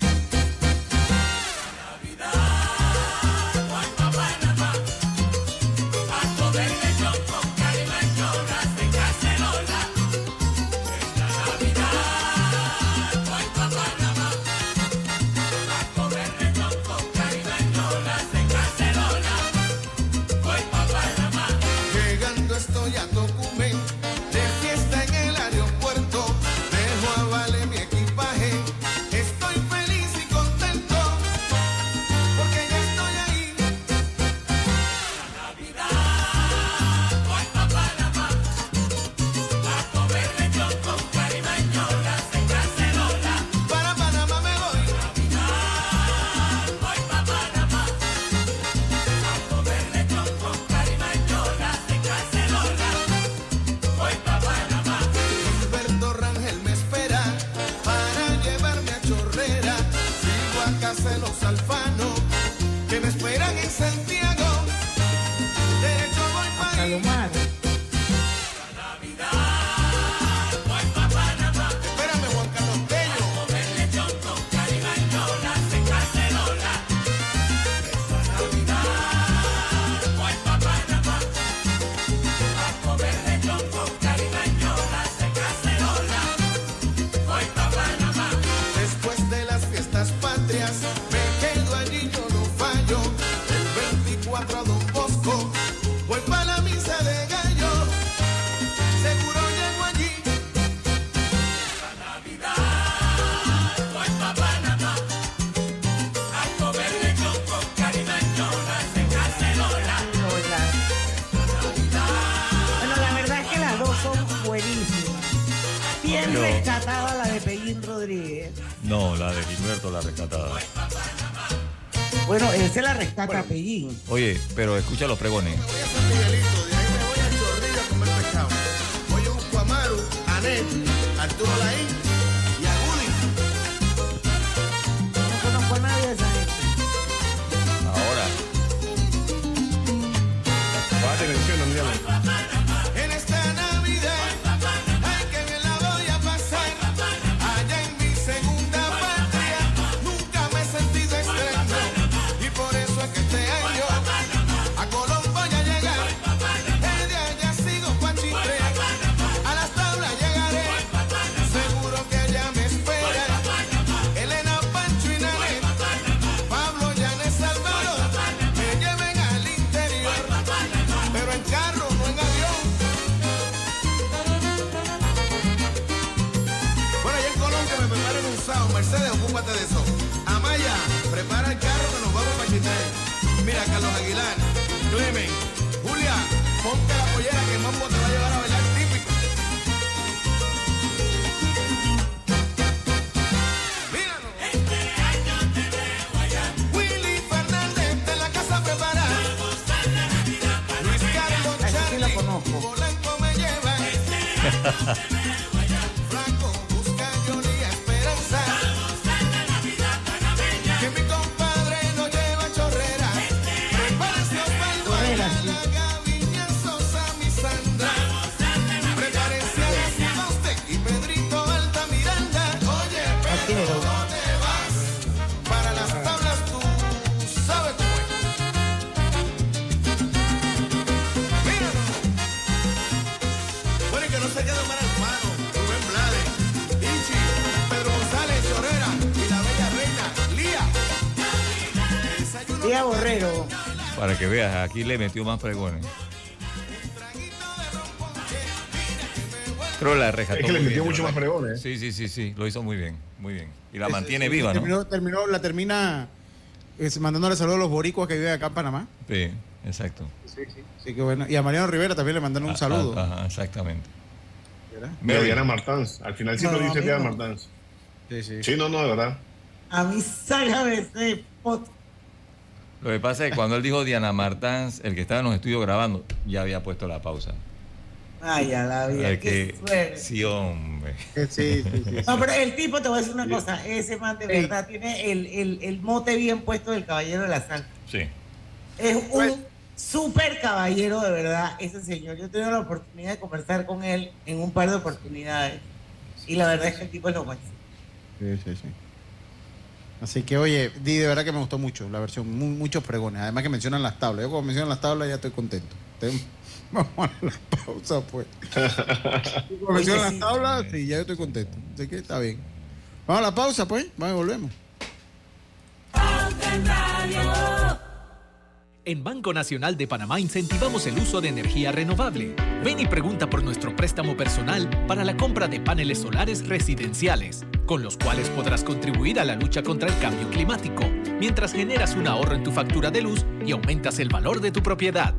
S26: de Gilberto la
S1: rescatada. Bueno, ese la rescata Pellín.
S4: Oye, pero escucha los pregones.
S26: Voy a San Miguelito, de ahí me voy a Chorrillo a comer pescado. Voy a busco a Maru, a Ned, a Arturo Laín
S1: Borrero.
S4: Para que veas, aquí le metió más pregones. Creo la rescató.
S5: Es que le metió
S4: bien,
S5: mucho más pregones.
S4: Sí, sí, sí, sí. Lo hizo muy bien, muy bien. Y la
S2: Sí,
S4: mantiene
S2: sí,
S4: viva, ¿no?
S2: terminó, terminó- la termina es, mandándole saludos a los boricuas que viven acá en Panamá.
S4: Sí, exacto.
S2: Así que bueno. Y a Mariano Rivera también le mandaron un
S4: Ah,
S2: saludo.
S4: ah, Ajá, exactamente.
S2: ¿verdad?
S5: Mira, Diana Martans. Al final sí
S1: No,
S5: lo dice. Diana Martans.
S2: Sí, sí.
S5: Sí, no, no, de verdad.
S1: A mí sácame ese pot.
S27: Lo que pasa es que cuando él dijo Diana Martans, el que estaba en los estudios grabando, ya había puesto la pausa.
S1: Ay, a la vida. Qué
S27: que,
S1: suerte.
S27: sí, hombre.
S2: Sí, sí, sí.
S1: No, pero el tipo, te voy a decir una cosa, ese man de verdad tiene el, el, el mote bien puesto del caballero de la sal.
S27: Sí.
S1: Es un súper caballero, de verdad, ese señor. Yo he tenido la oportunidad de conversar con él en un par de oportunidades. Y la verdad es que el tipo es lo máximo.
S2: Sí, sí, sí. Así que, oye, Di, de verdad que me gustó mucho la versión, mu- muchos pregones. Además que mencionan las tablas. Yo cuando mencionan las tablas ya estoy contento. Te- Vamos a la pausa, pues. Las tablas, sí, ya yo estoy contento. Así que está bien. Vamos a la pausa, pues. Vamos y volvemos.
S28: En Banco Nacional de Panamá incentivamos el uso de energía renovable. Ven y pregunta por nuestro préstamo personal para la compra de paneles solares residenciales, con los cuales podrás contribuir a la lucha contra el cambio climático, mientras generas un ahorro en tu factura de luz y aumentas el valor de tu propiedad.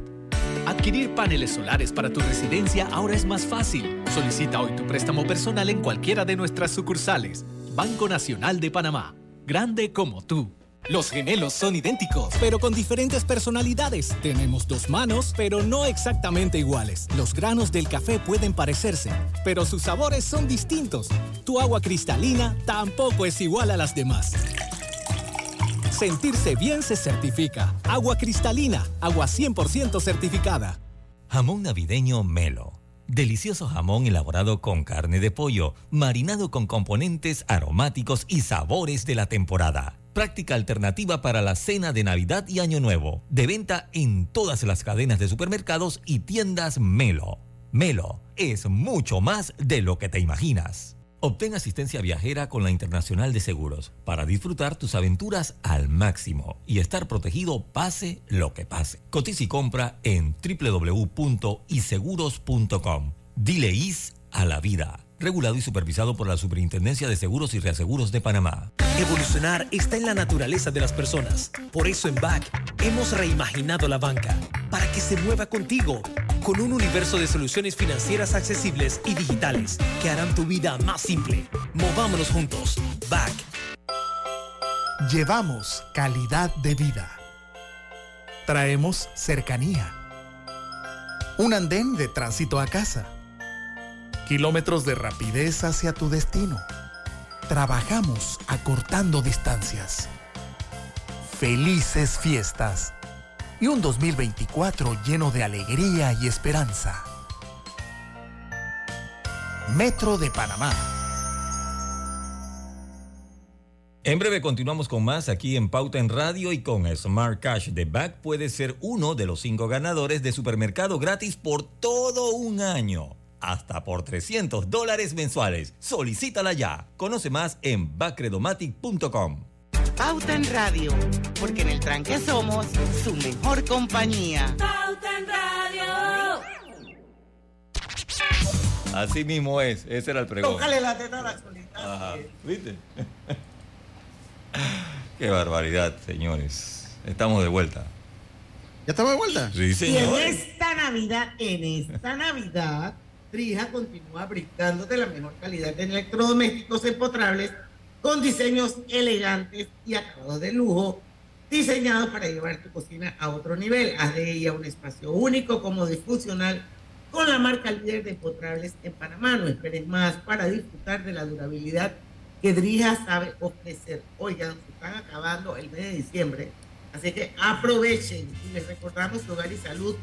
S28: Adquirir paneles solares para tu residencia ahora es más fácil. Solicita hoy tu préstamo personal en cualquiera de nuestras sucursales. Banco Nacional de Panamá. Grande como tú.
S21: Los gemelos son idénticos, pero con diferentes personalidades. Tenemos dos manos, pero no exactamente iguales. Los granos del café pueden parecerse, pero sus sabores son distintos. Tu agua cristalina tampoco es igual a las demás. Sentirse bien se certifica. Agua cristalina, agua 100% certificada.
S4: Jamón navideño Melo. Delicioso jamón elaborado con carne de pollo, marinado con componentes aromáticos y sabores de la temporada. Práctica alternativa para la cena de Navidad y Año Nuevo. De venta en todas las cadenas de supermercados y tiendas Melo. Melo es mucho más de lo que te imaginas. Obtén asistencia viajera con la Internacional de Seguros para disfrutar tus aventuras al máximo y estar protegido pase lo que pase. Cotiza y compra en www.iseguros.com. Dile IS a la vida. Regulado y supervisado por la Superintendencia de Seguros y Reaseguros de Panamá.
S21: Evolucionar está en la naturaleza de las personas. Por eso en BAC hemos reimaginado la banca para que se mueva contigo con un universo de soluciones financieras accesibles y digitales que harán tu vida más simple. Movámonos juntos. BAC.
S14: Llevamos calidad de vida. Traemos cercanía. Un andén de tránsito a casa. Kilómetros de rapidez hacia tu destino. Trabajamos acortando distancias. Felices fiestas. Y un 2024 lleno de alegría y esperanza. Metro de Panamá.
S4: En breve continuamos con más aquí en Pauta en Radio y con Smart Cash de Back puedes ser uno de los cinco ganadores de supermercado gratis por todo un año. Hasta por 300 dólares mensuales. Solicítala ya. Conoce más en backredomatic.com.
S29: Pauta en Radio, porque en el tranque somos su mejor compañía.
S30: Pauta en Radio.
S27: Así mismo es, ese era el pregón.
S1: Tócale la teta a la solita.
S27: Ajá, ¿viste? Qué barbaridad, señores. Estamos de vuelta.
S2: ¿Ya estamos de vuelta?
S27: Sí,
S1: Y en
S27: señor.
S1: esta Navidad, en esta Navidad, Trija continúa brindándote la mejor calidad de electrodomésticos empotrables con diseños elegantes y acabados de lujo, diseñados para llevar tu cocina a otro nivel. Haz de ella un espacio único, cómodo y funcional con la marca líder de empotrables en Panamá. No esperes más para disfrutar de la durabilidad que Drija sabe ofrecer. Oigan, se están acabando el mes de diciembre, así que aprovechen y les recordamos que Hogar y Salud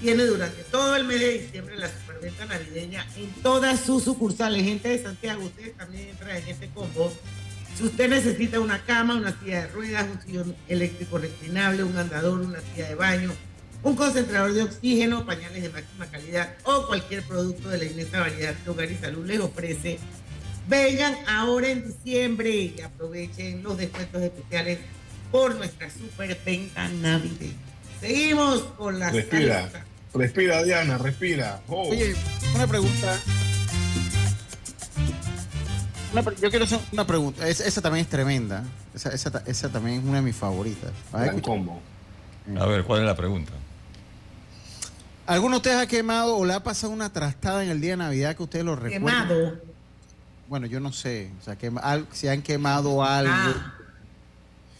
S1: tiene durante todo el mes de diciembre la superventa navideña en todas sus sucursales. Gente de Santiago, ustedes también entran en este combo. Si usted necesita una cama, una silla de ruedas, un sillón eléctrico reclinable, un andador, una silla de baño, un concentrador de oxígeno, pañales de máxima calidad o cualquier producto de la inmensa variedad que Hogar y Salud les ofrece, vengan ahora en diciembre y aprovechen los descuentos especiales por nuestra superventa navideña. Seguimos con las
S5: Respira,
S1: tarifas.
S5: Respira, Diana, respira. Oh.
S2: Oye, una pregunta. Una pre- yo quiero hacer una pregunta. Es- esa también es tremenda. Esa, esa ta- esa también es una de mis favoritas. ¿Vas a escuchar?
S5: combo.
S27: A ver, ¿cuál es la pregunta?
S2: ¿Alguno de ustedes ha quemado o le ha pasado una trastada en el día de Navidad que ustedes lo recuerdan?
S1: Quemado.
S2: Bueno, yo no sé. O sea, al- si han quemado algo.
S1: Ah.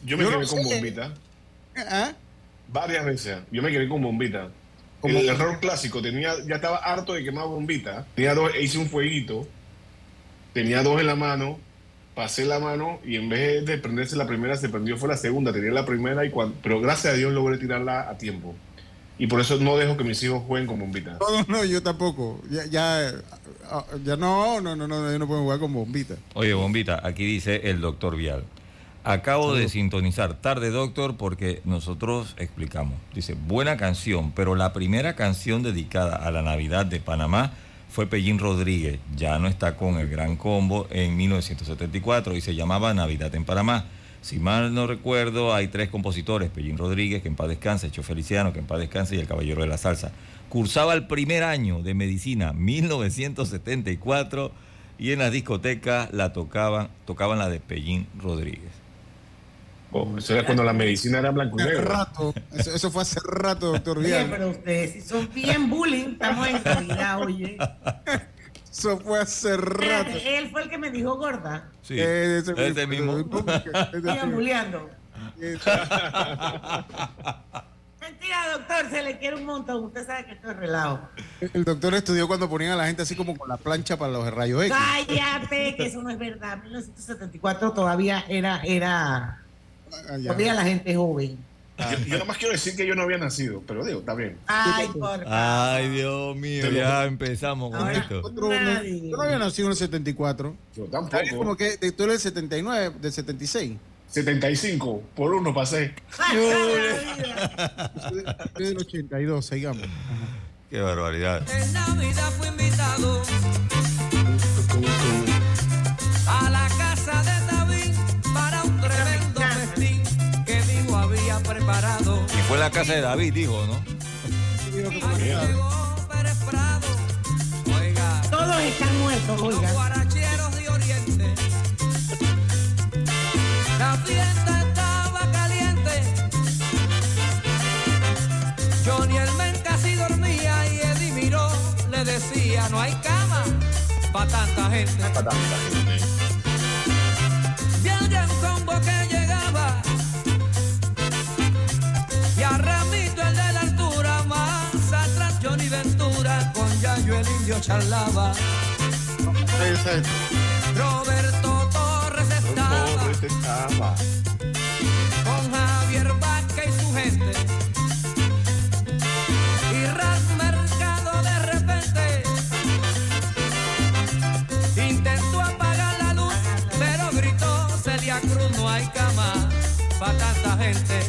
S5: Yo me
S2: Yo
S5: quedé
S2: no
S5: con
S2: sé.
S5: bombita. Varias veces. Yo me quedé con bombita.
S2: ¿Cómo?
S5: El error clásico, tenía, ya estaba harto de quemar bombita. Tenía dos, hice un fueguito. Tenía dos en la mano. Pasé la mano y en vez de prenderse la primera, se prendió fue la segunda. Tenía la primera, y cuando, pero gracias a Dios logré tirarla a tiempo. Y por eso no dejo que mis hijos jueguen con bombita.
S2: No, no, no, yo tampoco. Ya, ya, ah, ya no, no, no, no, yo no puedo jugar con bombita.
S4: Oye, Bombita, aquí dice el doctor Vial. Acabo de sintonizar tarde, doctor, porque nosotros explicamos. Dice, buena canción, pero la primera canción dedicada a la Navidad de Panamá fue Pellín Rodríguez. Ya no está con el Gran Combo en 1974 y se llamaba Navidad en Panamá. Si mal no recuerdo, hay tres compositores, Pellín Rodríguez, que en paz descanse, Cho Feliciano, que en paz descanse, y el Caballero de la Salsa. Cursaba el primer año de medicina, 1974, y en las discotecas la tocaban, tocaban la de Pellín Rodríguez.
S5: Oh, eso era cuando la medicina era blanco y
S2: Hace
S5: negro.
S2: rato, eso, eso fue hace rato, doctor
S1: Oye,
S2: Vial.
S1: pero ustedes si son bien bullying, estamos en Navidad, oye.
S2: Eso fue hace rato.
S1: Espérate, él fue el que me dijo gorda.
S4: Sí,
S2: Eh, ese
S4: ese mismo.
S1: Sigan bulleando. Mentira, doctor, se le quiere un montón. Usted sabe que esto es relajo.
S2: El doctor estudió cuando ponían a la gente así como con la plancha para los rayos X.
S1: Cállate, que eso no es verdad. 1974 todavía era, era,
S2: Ah, ya.
S1: todavía la gente joven.
S5: Yo, yo nomás quiero decir que yo no había nacido, pero digo, está bien.
S1: Ay, por
S4: Ay, Dios mío, ya empezamos con
S1: Ahora,
S4: esto.
S2: Otro, no, yo no había nacido en el 74.
S5: Yo
S2: Es
S5: tampoco.
S2: como que tú eres del 79, del 76.
S5: 75, por uno pasé.
S2: Yo soy del 82, sigamos.
S4: Qué barbaridad.
S31: En Navidad fui invitado a la casa
S4: fue la casa de David, dijo, ¿no?
S1: Todos están muertos,
S31: los
S1: oiga.
S31: guaracheros de Oriente. La fiesta estaba caliente. Johnny el men casi dormía y Eddie miró, le decía, no hay cama para tanta gente. Y Charlaba. Roberto Torres estaba
S5: Torres estaba.
S31: con Javier Vázquez y su gente. Y Ras Mercado de repente intentó apagar la luz pero gritó Celia Cruz no hay cama para tanta gente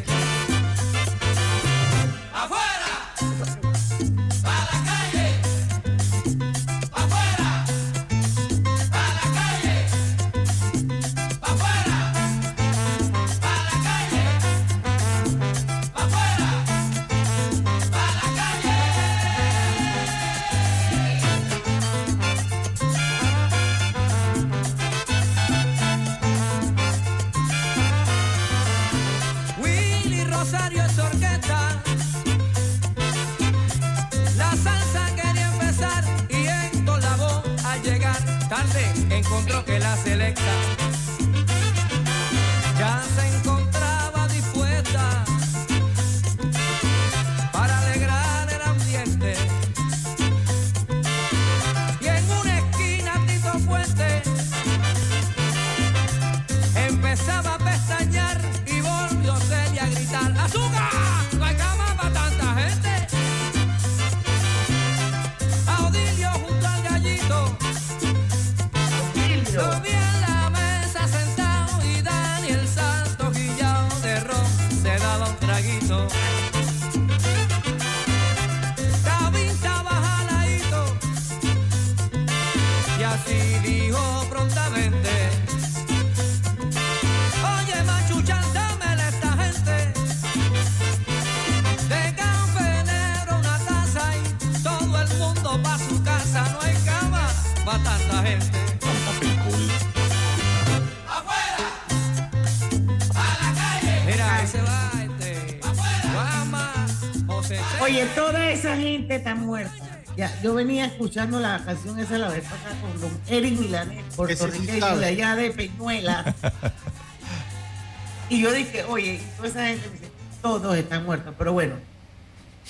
S31: Oye,
S1: toda esa gente está muerta. Ya, yo venía escuchando la canción esa la vez pasada con don Eric Milanes, puertorriqueño de allá de Peñuela. y yo dije, oye, toda esa gente me dice, todos están muertos. Pero bueno,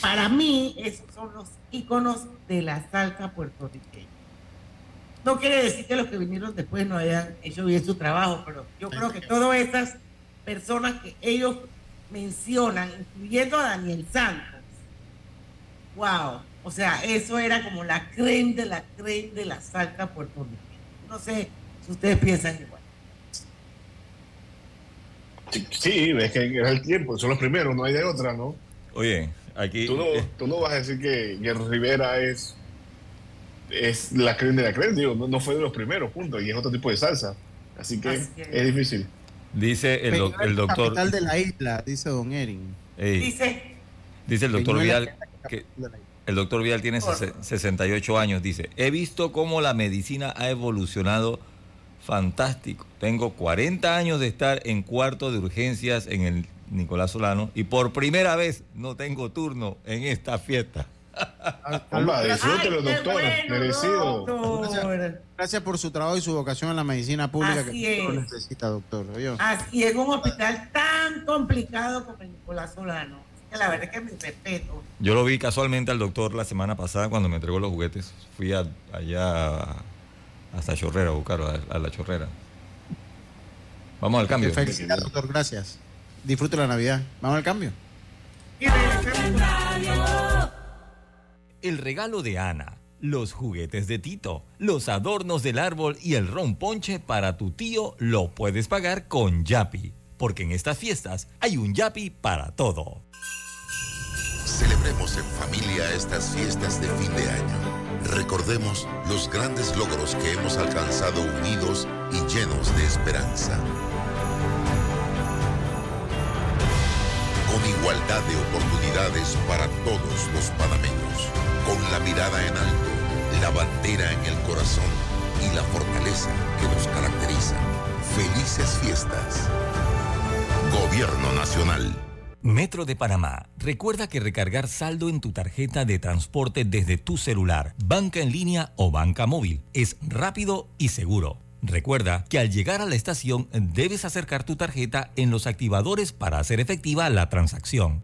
S1: para mí esos son los íconos de la salsa puertorriqueña. No quiere decir que los que vinieron después no hayan hecho bien su trabajo, pero yo creo que todas esas personas que ellos mencionan, incluyendo a Daniel Santos, wow, o sea, eso era como la creme de la creme de la salsa puertorriqueña. No sé si ustedes piensan igual.
S5: Sí, sí, es que era el tiempo, son los primeros, no hay de otra, ¿no?
S32: Oye, aquí.
S5: Tú no, tú no vas a decir que Guerrero Rivera es, es la crema de la crema, digo, no, no fue de los primeros, punto, y es otro tipo de salsa. Así que
S1: Así es.
S5: es difícil.
S32: Dice el, doc- el doctor.
S2: Capital de la isla, dice Don Erin.
S1: Dice,
S32: dice el doctor
S2: Peñuela
S32: Vial que el doctor Vial tiene sese- 68 años. Dice: He visto cómo la medicina ha evolucionado fantástico. Tengo 40 años de estar en cuarto de urgencias en el Nicolás Solano y por primera vez no tengo turno en esta fiesta.
S5: Hombre, disfrútelo, doctor,
S1: bueno,
S5: merecido.
S1: doctor.
S2: Gracias por su trabajo y su vocación en la medicina pública
S1: Así
S2: que
S1: es.
S2: necesita, doctor. Oye.
S1: así en un hospital tan complicado como el Nicolás Solano. Que la verdad es que mi respeto.
S32: Yo lo vi casualmente al doctor la semana pasada cuando me entregó los juguetes. Fui a- allá hasta Chorrera a buscarlo, a, a la Chorrera. Vamos al cambio.
S2: Felicidades, doctor. Gracias. Disfrute la Navidad. Vamos al cambio.
S4: El regalo de Ana, los juguetes de Tito, los adornos del árbol y el ron ponche para tu tío lo puedes pagar con Yapi, porque en estas fiestas hay un Yapi para todo.
S17: Celebremos en familia estas fiestas de fin de año. Recordemos los grandes logros que hemos alcanzado unidos y llenos de esperanza. Con igualdad de oportunidades para todos los panameños. Con la mirada en alto, la bandera en el corazón y la fortaleza que nos caracteriza. Felices fiestas. Gobierno Nacional.
S4: Metro de Panamá. Recuerda que recargar saldo en tu tarjeta de transporte desde tu celular, banca en línea o banca móvil es rápido y seguro. Recuerda que al llegar a la estación debes acercar tu tarjeta en los activadores para hacer efectiva la transacción.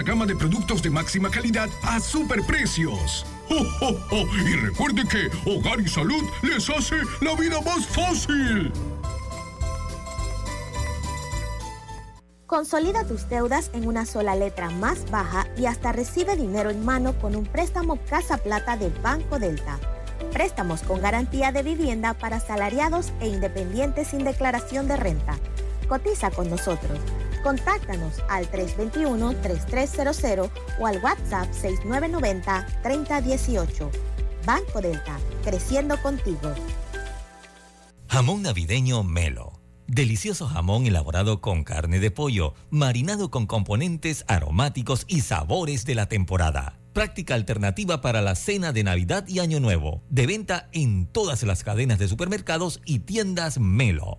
S16: gama de productos de máxima calidad a superprecios. ¡Oh, oh, oh! Y recuerde que Hogar y Salud les hace la vida más fácil.
S12: Consolida tus deudas en una sola letra más baja y hasta recibe dinero en mano con un préstamo Casa Plata de Banco Delta. Préstamos con garantía de vivienda para salariados e independientes sin declaración de renta. Cotiza con nosotros. Contáctanos al 321-3300 o al WhatsApp 6990-3018. Banco Delta, creciendo contigo.
S4: Jamón navideño Melo. Delicioso jamón elaborado con carne de pollo, marinado con componentes aromáticos y sabores de la temporada. Práctica alternativa para la cena de Navidad y Año Nuevo. De venta en todas las cadenas de supermercados y tiendas Melo.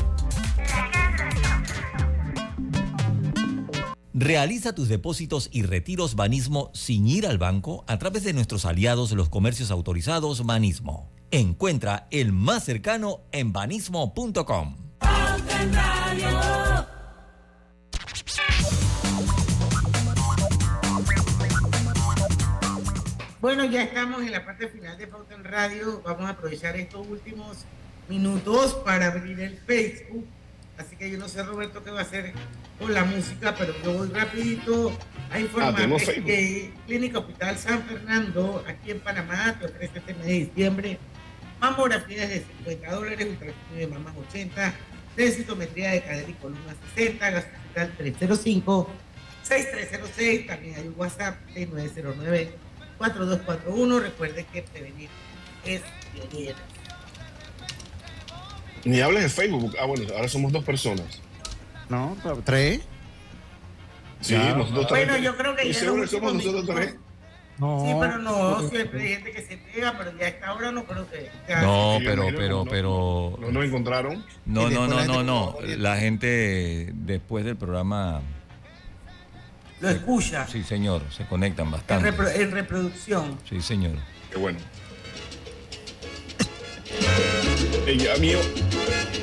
S4: Realiza tus depósitos y retiros Banismo sin ir al banco a través de nuestros aliados los comercios autorizados Banismo. Encuentra el más cercano en banismo.com.
S1: Bueno, ya estamos en la parte final de Pauta Radio. Vamos a aprovechar estos últimos minutos para abrir el Facebook. Así que yo no sé, Roberto, qué va a hacer con la música, pero yo voy rapidito a
S5: Ah,
S1: informar
S5: tenemos Facebook.
S1: que Clínica Hospital San Fernando, aquí en Panamá, te ofrece este mes de diciembre mamografías de 50 dólares, ultrasonido de mamás 80, densitometría de cadera y columna 60, gas hospital 305 6306, también hay un WhatsApp 6909 4241. Recuerde que prevenir es prevenir.
S5: Ni hables de Facebook. Ah, bueno, ahora somos dos personas.
S2: No, tres.
S5: Sí,
S2: Ya.
S5: nosotros
S1: Bueno,
S5: tres.
S1: yo creo que
S5: ¿Y
S1: ya
S5: seguro somos nosotros tres?
S2: No.
S1: Sí, pero no, siempre hay gente que se pega, pero ya a esta hora no creo que. ya-
S4: No, pero, pero,
S5: no-
S4: pero.
S5: No nos encontraron.
S4: No, no, no, no, no. La gente después del programa.
S1: Lo escucha
S4: Sí, señor, se conectan
S1: en,
S4: bastante.
S1: repro- en reproducción.
S4: Sí, señor.
S5: Qué bueno. Ella, a mí,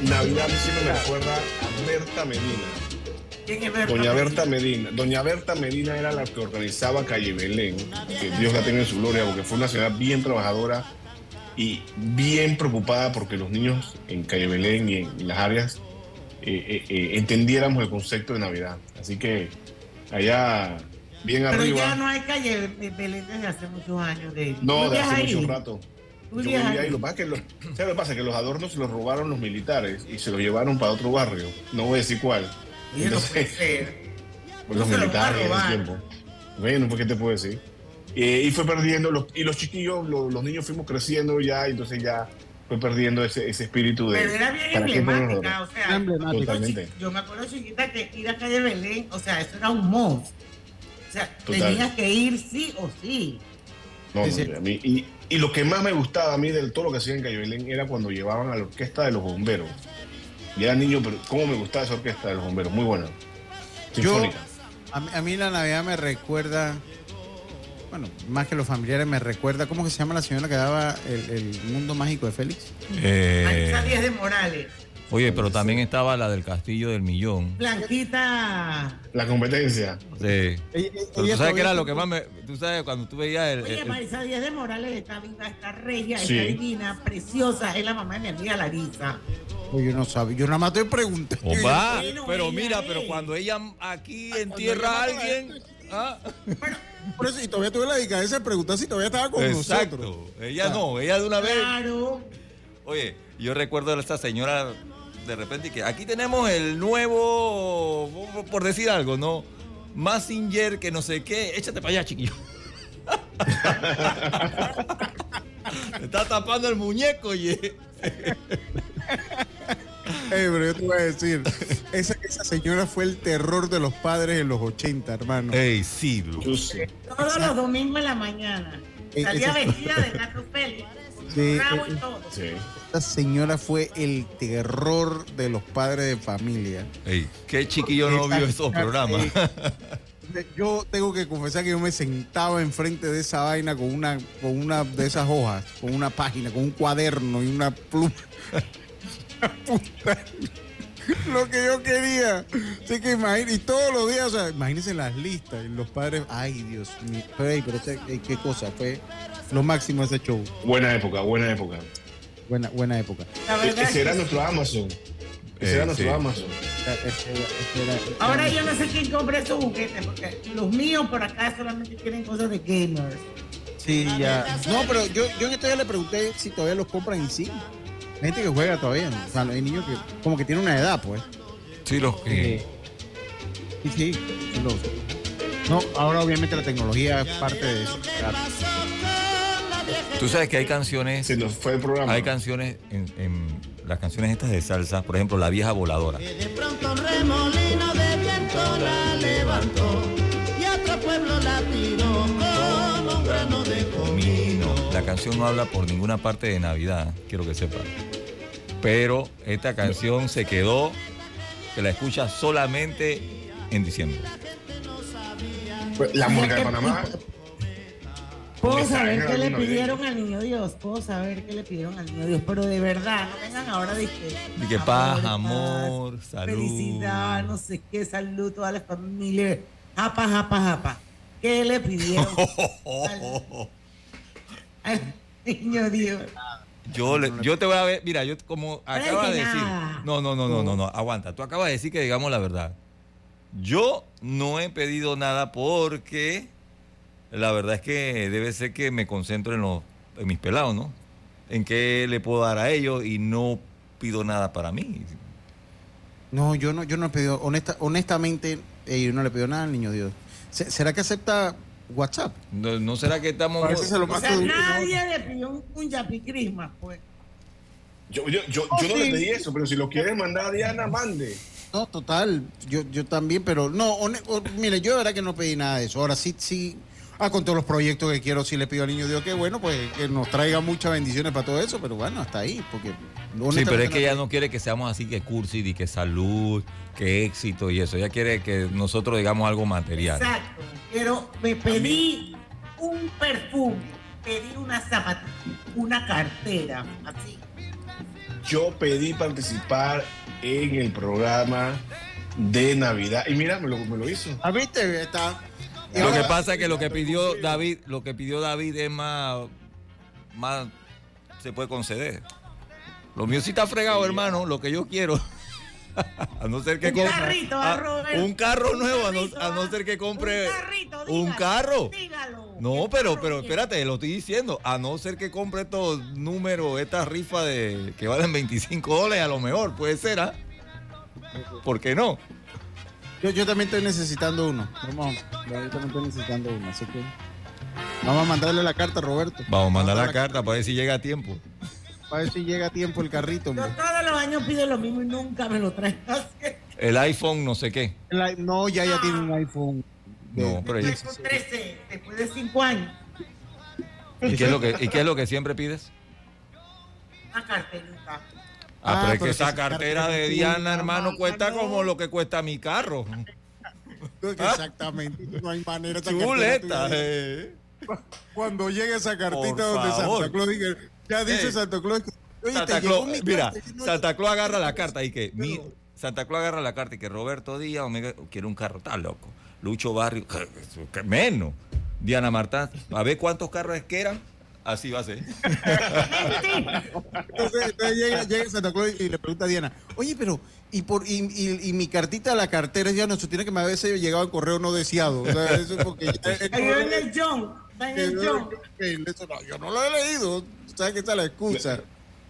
S5: Navidad siempre me recuerda a Berta Medina.
S1: ¿Quién es Berta
S5: Doña? Berta Medina. Doña Berta Medina era la que organizaba Calle Belén, que Dios la tenga en su gloria, porque fue una señora bien trabajadora y bien preocupada porque los niños en Calle Belén y en las áreas eh, eh, eh, entendiéramos el concepto de Navidad. Así que allá, bien
S1: Pero
S5: arriba.
S1: ya no hay calle Belén desde hace muchos años. De,
S5: No,
S1: ¿Tú
S5: de hace mucho rato.
S1: ¿Tú
S5: Yo vivía
S1: ahí?
S5: Lo que pasa es que los, ¿sabes lo que pasa? Que los adornos se los robaron los militares y se los llevaron para otro barrio. No voy a decir cuál. Pues los
S1: ¿Cómo se los van a
S5: militares en ese
S1: robar?
S5: tiempo. Bueno, pues qué te puedo decir. Eh, y fue perdiendo, los, y los chiquillos, lo- los, niños fuimos creciendo ya, y entonces ya fue perdiendo ese, ese espíritu de...
S1: Pero era bien
S5: ¿para qué ponernos
S1: emblemática, o sea,
S2: emblemática.
S5: Totalmente.
S1: yo me acuerdo chiquita que ir a calle Belén, o sea, eso era un must. O sea,
S5: Total.
S1: tenías que ir sí o sí.
S5: No,
S2: Sí,
S5: no, a mí- y, y lo que más me gustaba a mí de todo lo que hacían en Cayo Belén era cuando llevaban a la orquesta de los bomberos. Y era niño, pero cómo me gustaba esa orquesta de los bomberos, muy buena.
S2: Yo,
S5: Sinfónica.
S2: a mí, a mí la Navidad me recuerda, bueno, más que los familiares, me recuerda, ¿cómo que se llama la señora que daba el, el mundo mágico de Félix?
S4: Eh,
S1: Díaz de Morales.
S4: Oye, pero también estaba la del Castillo del Millón.
S1: Blanquita.
S5: La competencia.
S4: Sí. Pero tú sabes que era lo que más me. Tú sabes, cuando tú veías el.
S1: Oye,
S4: el-
S1: Marisa Díaz de Morales está viva, está regia,
S5: Sí.
S1: está divina, preciosa. Es la mamá de mi amiga Larisa.
S2: Pues yo no sabía, yo nada más estoy preguntando.
S4: Opa,
S1: Bueno,
S4: pero mira,
S1: es.
S4: pero cuando ella aquí entierra a alguien. ah,
S2: Por eso, y todavía tuve la delicadeza de preguntar si todavía estaba con
S4: exacto.
S2: nosotros.
S4: Ella no, ella de una vez.
S1: Claro.
S4: Oye, yo recuerdo a esta señora de repente que aquí tenemos el nuevo, por decir algo, ¿no? Massinger, que no sé qué. Échate para allá, chiquillo. Está tapando el muñeco, oye.
S2: Ey, pero yo te voy a decir, esa, esa señora fue el terror de los padres en los 80, hermano.
S4: Ey, sí, Lu.
S5: Yo sé.
S1: Todos los domingos en la mañana. Salía vestida de Gato Félix.
S2: Eh,
S1: y todo.
S5: Sí.
S2: Esta señora fue el terror de los padres de familia.
S4: Ey, qué chiquillo no vio esos
S2: señora,
S4: programas.
S2: eh, Yo tengo que confesar que yo me sentaba enfrente de esa vaina con una, con una de esas hojas, con una página, con un cuaderno y una pluma. Lo que yo quería. Así que imagínate, y todos los días, o sea, imagínense las listas y los padres, ay Dios mío. Pero, ey, pero ese- ey, qué cosa, fue lo máximo ese show.
S5: Buena época, buena época.
S2: Buena, buena época.
S1: Verdad
S5: Ese
S1: es
S5: era
S1: que-
S5: nuestro Amazon. Ese
S4: Eh,
S5: era nuestro
S4: sí.
S5: Amazon.
S2: Ese ese era- ese
S1: Ahora yo no sé quién compra esos juguetes, porque los míos por acá solamente tienen cosas de gamers.
S2: Sí, ya. No, pero yo, yo en estos días le pregunté si todavía los compran en sí. Gente que juega todavía. ¿no? O sea, hay niños que como que tienen una edad, pues.
S4: Sí, los que.
S2: Sí, sí. sí, los- no, ahora obviamente la tecnología es parte de eso. claro.
S4: Tú sabes que hay canciones.
S5: Se nos fue el programa.
S4: Hay canciones en, en las canciones estas de salsa, por ejemplo, La Vieja Voladora.
S25: De pronto un remolino de viento la levantó y a otro pueblo la
S4: La canción no habla por ninguna parte de Navidad, quiero que sepan. Pero esta canción se quedó, que la escuchas solamente en diciembre.
S5: Pues, La música de Panamá.
S1: Puedo saber qué le pidieron al niño Dios, puedo saber qué le pidieron al niño Dios, pero de verdad, no vengan ahora de que.
S4: Y que paz, amor, salud.
S1: Felicidad, no sé qué, salud, toda la familia. Japa, japa, japa. ¿Qué le pidieron niño Dios?
S4: Yo, le- yo te voy a ver, mira, yo como acabas de decir. No, no, no, no, no, no, aguanta. Tú acabas de decir que digamos la verdad. Yo no he pedido nada porque la verdad es que debe ser que me concentro en, los, en mis pelados, ¿no? En qué le puedo dar a ellos y no pido nada para mí.
S2: No, yo no, yo no he pedido, honesta, honestamente, eh, yo no le pido nada al niño Dios. Se- ¿Será que acepta WhatsApp?
S4: ¿No, no será que estamos...
S2: Parece
S1: O sea, nadie le pidió un, un Yapi Christmas, pues.
S5: Yo, yo, yo,
S2: Oh,
S5: yo no
S2: sí.
S5: le pedí eso, pero si lo quieres mandar a Diana, mande.
S2: No, total, yo, yo también, pero no, o- mire, yo de verdad que no pedí nada de eso. Ahora sí, sí, ah, con todos los proyectos que quiero, sí le pido al niño Dios que bueno, pues que nos traiga muchas bendiciones para todo eso, pero bueno, hasta ahí, porque...
S4: Sí, pero es que ella no quiere que seamos así que cursi, y que salud, que éxito y eso. Ella quiere que nosotros digamos algo material.
S1: Exacto. Pero me pedí un perfume, pedí una zapatilla, una cartera, así.
S5: Yo pedí participar en el programa de Navidad. Y mira, me lo, me lo hizo.
S2: ¿Ah, viste? Está...
S4: Lo que pasa es que lo que pidió David, lo que pidió David es más, más se puede conceder. Lo mío sí está fregado, hermano, lo que yo quiero. a no ser que
S1: Un
S4: compre
S1: carrito,
S4: a-
S1: Roberto.
S4: un carro nuevo, a no, a no
S1: ah.
S4: ser que compre
S1: Un carrito,
S4: un carro.
S1: dígalo.
S4: No, pero, pero espérate, lo estoy diciendo. A no ser que compre estos números, esta rifa de que valen 25 dólares, a lo mejor puede ser, ¿ah? ¿Por qué no?
S2: Yo, yo también estoy necesitando uno. Vamos, yo también estoy necesitando uno, así que... Vamos a mandarle la carta a Roberto.
S4: Vamos a mandar la carta para ver si llega a tiempo.
S2: Para ver si llega a tiempo el carrito.
S1: Yo todos los años pido lo mismo y nunca me lo traen.
S4: El iPhone, no sé qué.
S2: La- no, ya ya tiene un iPhone.
S4: No, pero ya-
S1: iPhone 13, después de 5 años,
S4: ¿Y qué, es lo que, ¿Y qué es lo que siempre pides?
S1: una carterita.
S4: Ah,
S2: Ah,
S4: pero es que esa cartera de Diana, hermano, cuesta como lo que cuesta mi carro.
S2: Exactamente. No hay manera.
S4: Chuleta, eh.
S2: Cuando llegue esa cartita
S4: Por
S2: donde
S4: favor.
S2: Santa Claus diga, ya dice
S4: Ey.
S2: Santa Claus. Oye,
S4: Santa Claus,
S2: mi
S4: mira,
S2: no-
S4: Santa Claus agarra la carta y que mi, Santa Claus agarra la carta y que Roberto Díaz Omega, quiere un carro, está loco. Lucho Barrio, que menos. Diana Martán, a ver cuántos carros es que eran. Así va a ser.
S2: Entonces, entonces llega, llega Santa Claus y le pregunta a Diana, oye, pero, y por y, y- y mi cartita a la cartera ya no se tiene que me haber llegado en correo no deseado. O sea, eso es porque ya
S1: en el John, va en el John.
S2: Eso no, yo no lo he leído. ¿Sabes qué está la excusa?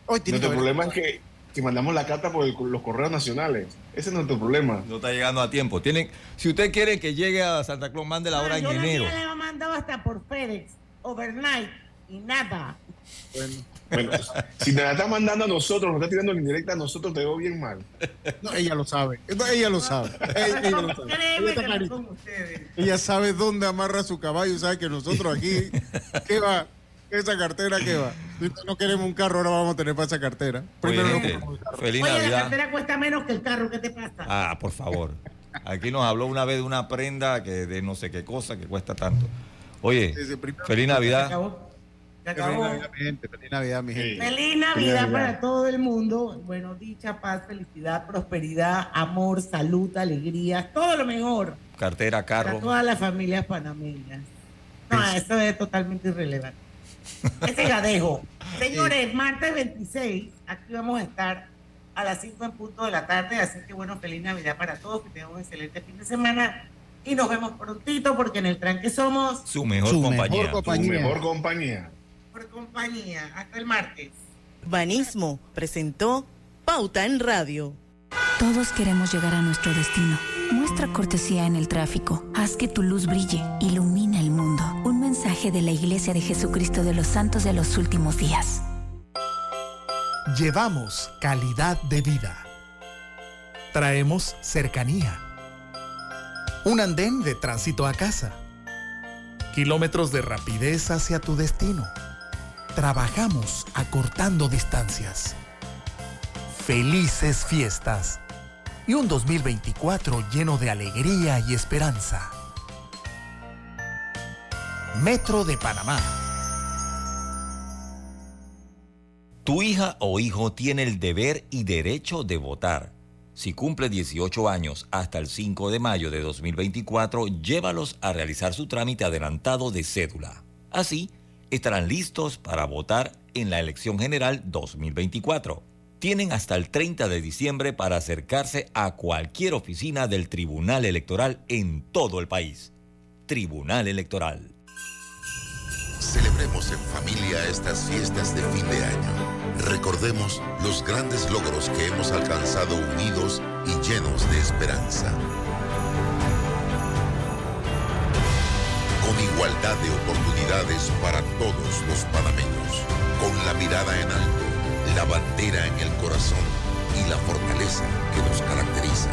S2: Hoy tiene
S5: Nuestro problema es que, que mandamos la carta por el- los correos nacionales. Ese es nuestro problema.
S4: No está llegando a tiempo. Tienen, si usted quiere que llegue a Santa Claus, mande la hora
S1: Ah,
S4: en
S1: yo la
S4: enero.
S1: mía le he mandado hasta por FedEx, overnight, nada.
S5: Bueno, si me la está mandando a nosotros, nos está tirando en indirecta a nosotros, te veo bien mal.
S2: No, ella lo sabe. No, ella lo sabe. Ella, ella lo sabe. Ella,
S1: Créeme
S2: está
S1: que no
S2: clarita.
S1: son ustedes.
S2: Ella sabe dónde amarra su caballo, sabe que nosotros aquí, ¿qué va? ¿Esa cartera qué va? Si no queremos un carro, ahora vamos a tener para esa cartera.
S4: Oye,
S2: Primero no queremos un carro.
S4: feliz
S1: Oye, la
S4: Navidad.
S1: cartera cuesta menos que el carro, ¿qué te pasa?
S4: Ah, por favor. Aquí nos habló una vez de una prenda que de no sé qué cosa que cuesta tanto. Oye, feliz
S1: Se acabó.
S2: Feliz. Navidad, mi gente. Feliz Navidad, mi gente.
S1: Feliz Navidad para todo el mundo. Bueno, dicha, paz, felicidad, prosperidad, amor, salud, alegría, todo lo mejor
S4: Cartera,
S1: para
S4: carro.
S1: todas las familias panameñas. No, eso es totalmente irrelevante. Ese la dejo. Señores, martes 26, aquí vamos a estar a las 5 en punto de la tarde, así que bueno, feliz Navidad para todos, que tengan un excelente fin de semana y nos vemos prontito porque en el tranque somos
S4: Su mejor
S2: Su
S4: compañía.
S2: mejor compañía.
S5: mejor compañía.
S1: Por compañía. Hasta el martes.
S33: Banismo presentó Pauta en Radio.
S34: Todos queremos llegar a nuestro destino. Muestra cortesía en el tráfico. Haz que tu luz brille. Ilumina el mundo. Un mensaje de la Iglesia de Jesucristo de los Santos de los Últimos Días.
S14: Llevamos calidad de vida. Traemos cercanía. Un andén de tránsito a casa. Kilómetros de rapidez hacia tu destino. Trabajamos acortando distancias. Felices fiestas. Y un 2024 lleno de alegría y esperanza. Metro de Panamá.
S35: Tu hija o hijo tiene el deber y derecho de votar. Si cumple 18 años hasta el 5 de mayo de 2024, llévalos a realizar su trámite adelantado de cédula. Así, estarán listos para votar
S4: en la elección general 2024. Tienen hasta el 30 de diciembre para acercarse a cualquier oficina del Tribunal Electoral en todo el país. Tribunal Electoral.
S17: Celebremos en familia estas fiestas de fin de año. Recordemos los grandes logros que hemos alcanzado unidos y llenos de esperanza. Igualdad de oportunidades para todos los panameños. Con la mirada en alto, la bandera en el corazón y la fortaleza que nos caracteriza.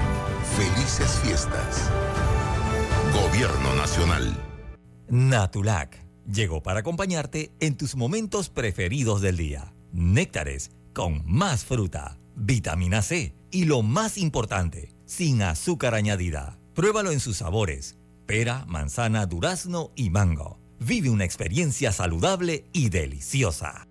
S17: Felices fiestas. Gobierno Nacional.
S4: Natulac llegó para acompañarte en tus momentos preferidos del día. Néctares con más fruta, vitamina C y lo más importante, sin azúcar añadida. Pruébalo en sus sabores, pera, manzana, durazno y mango. Vive una experiencia saludable y deliciosa.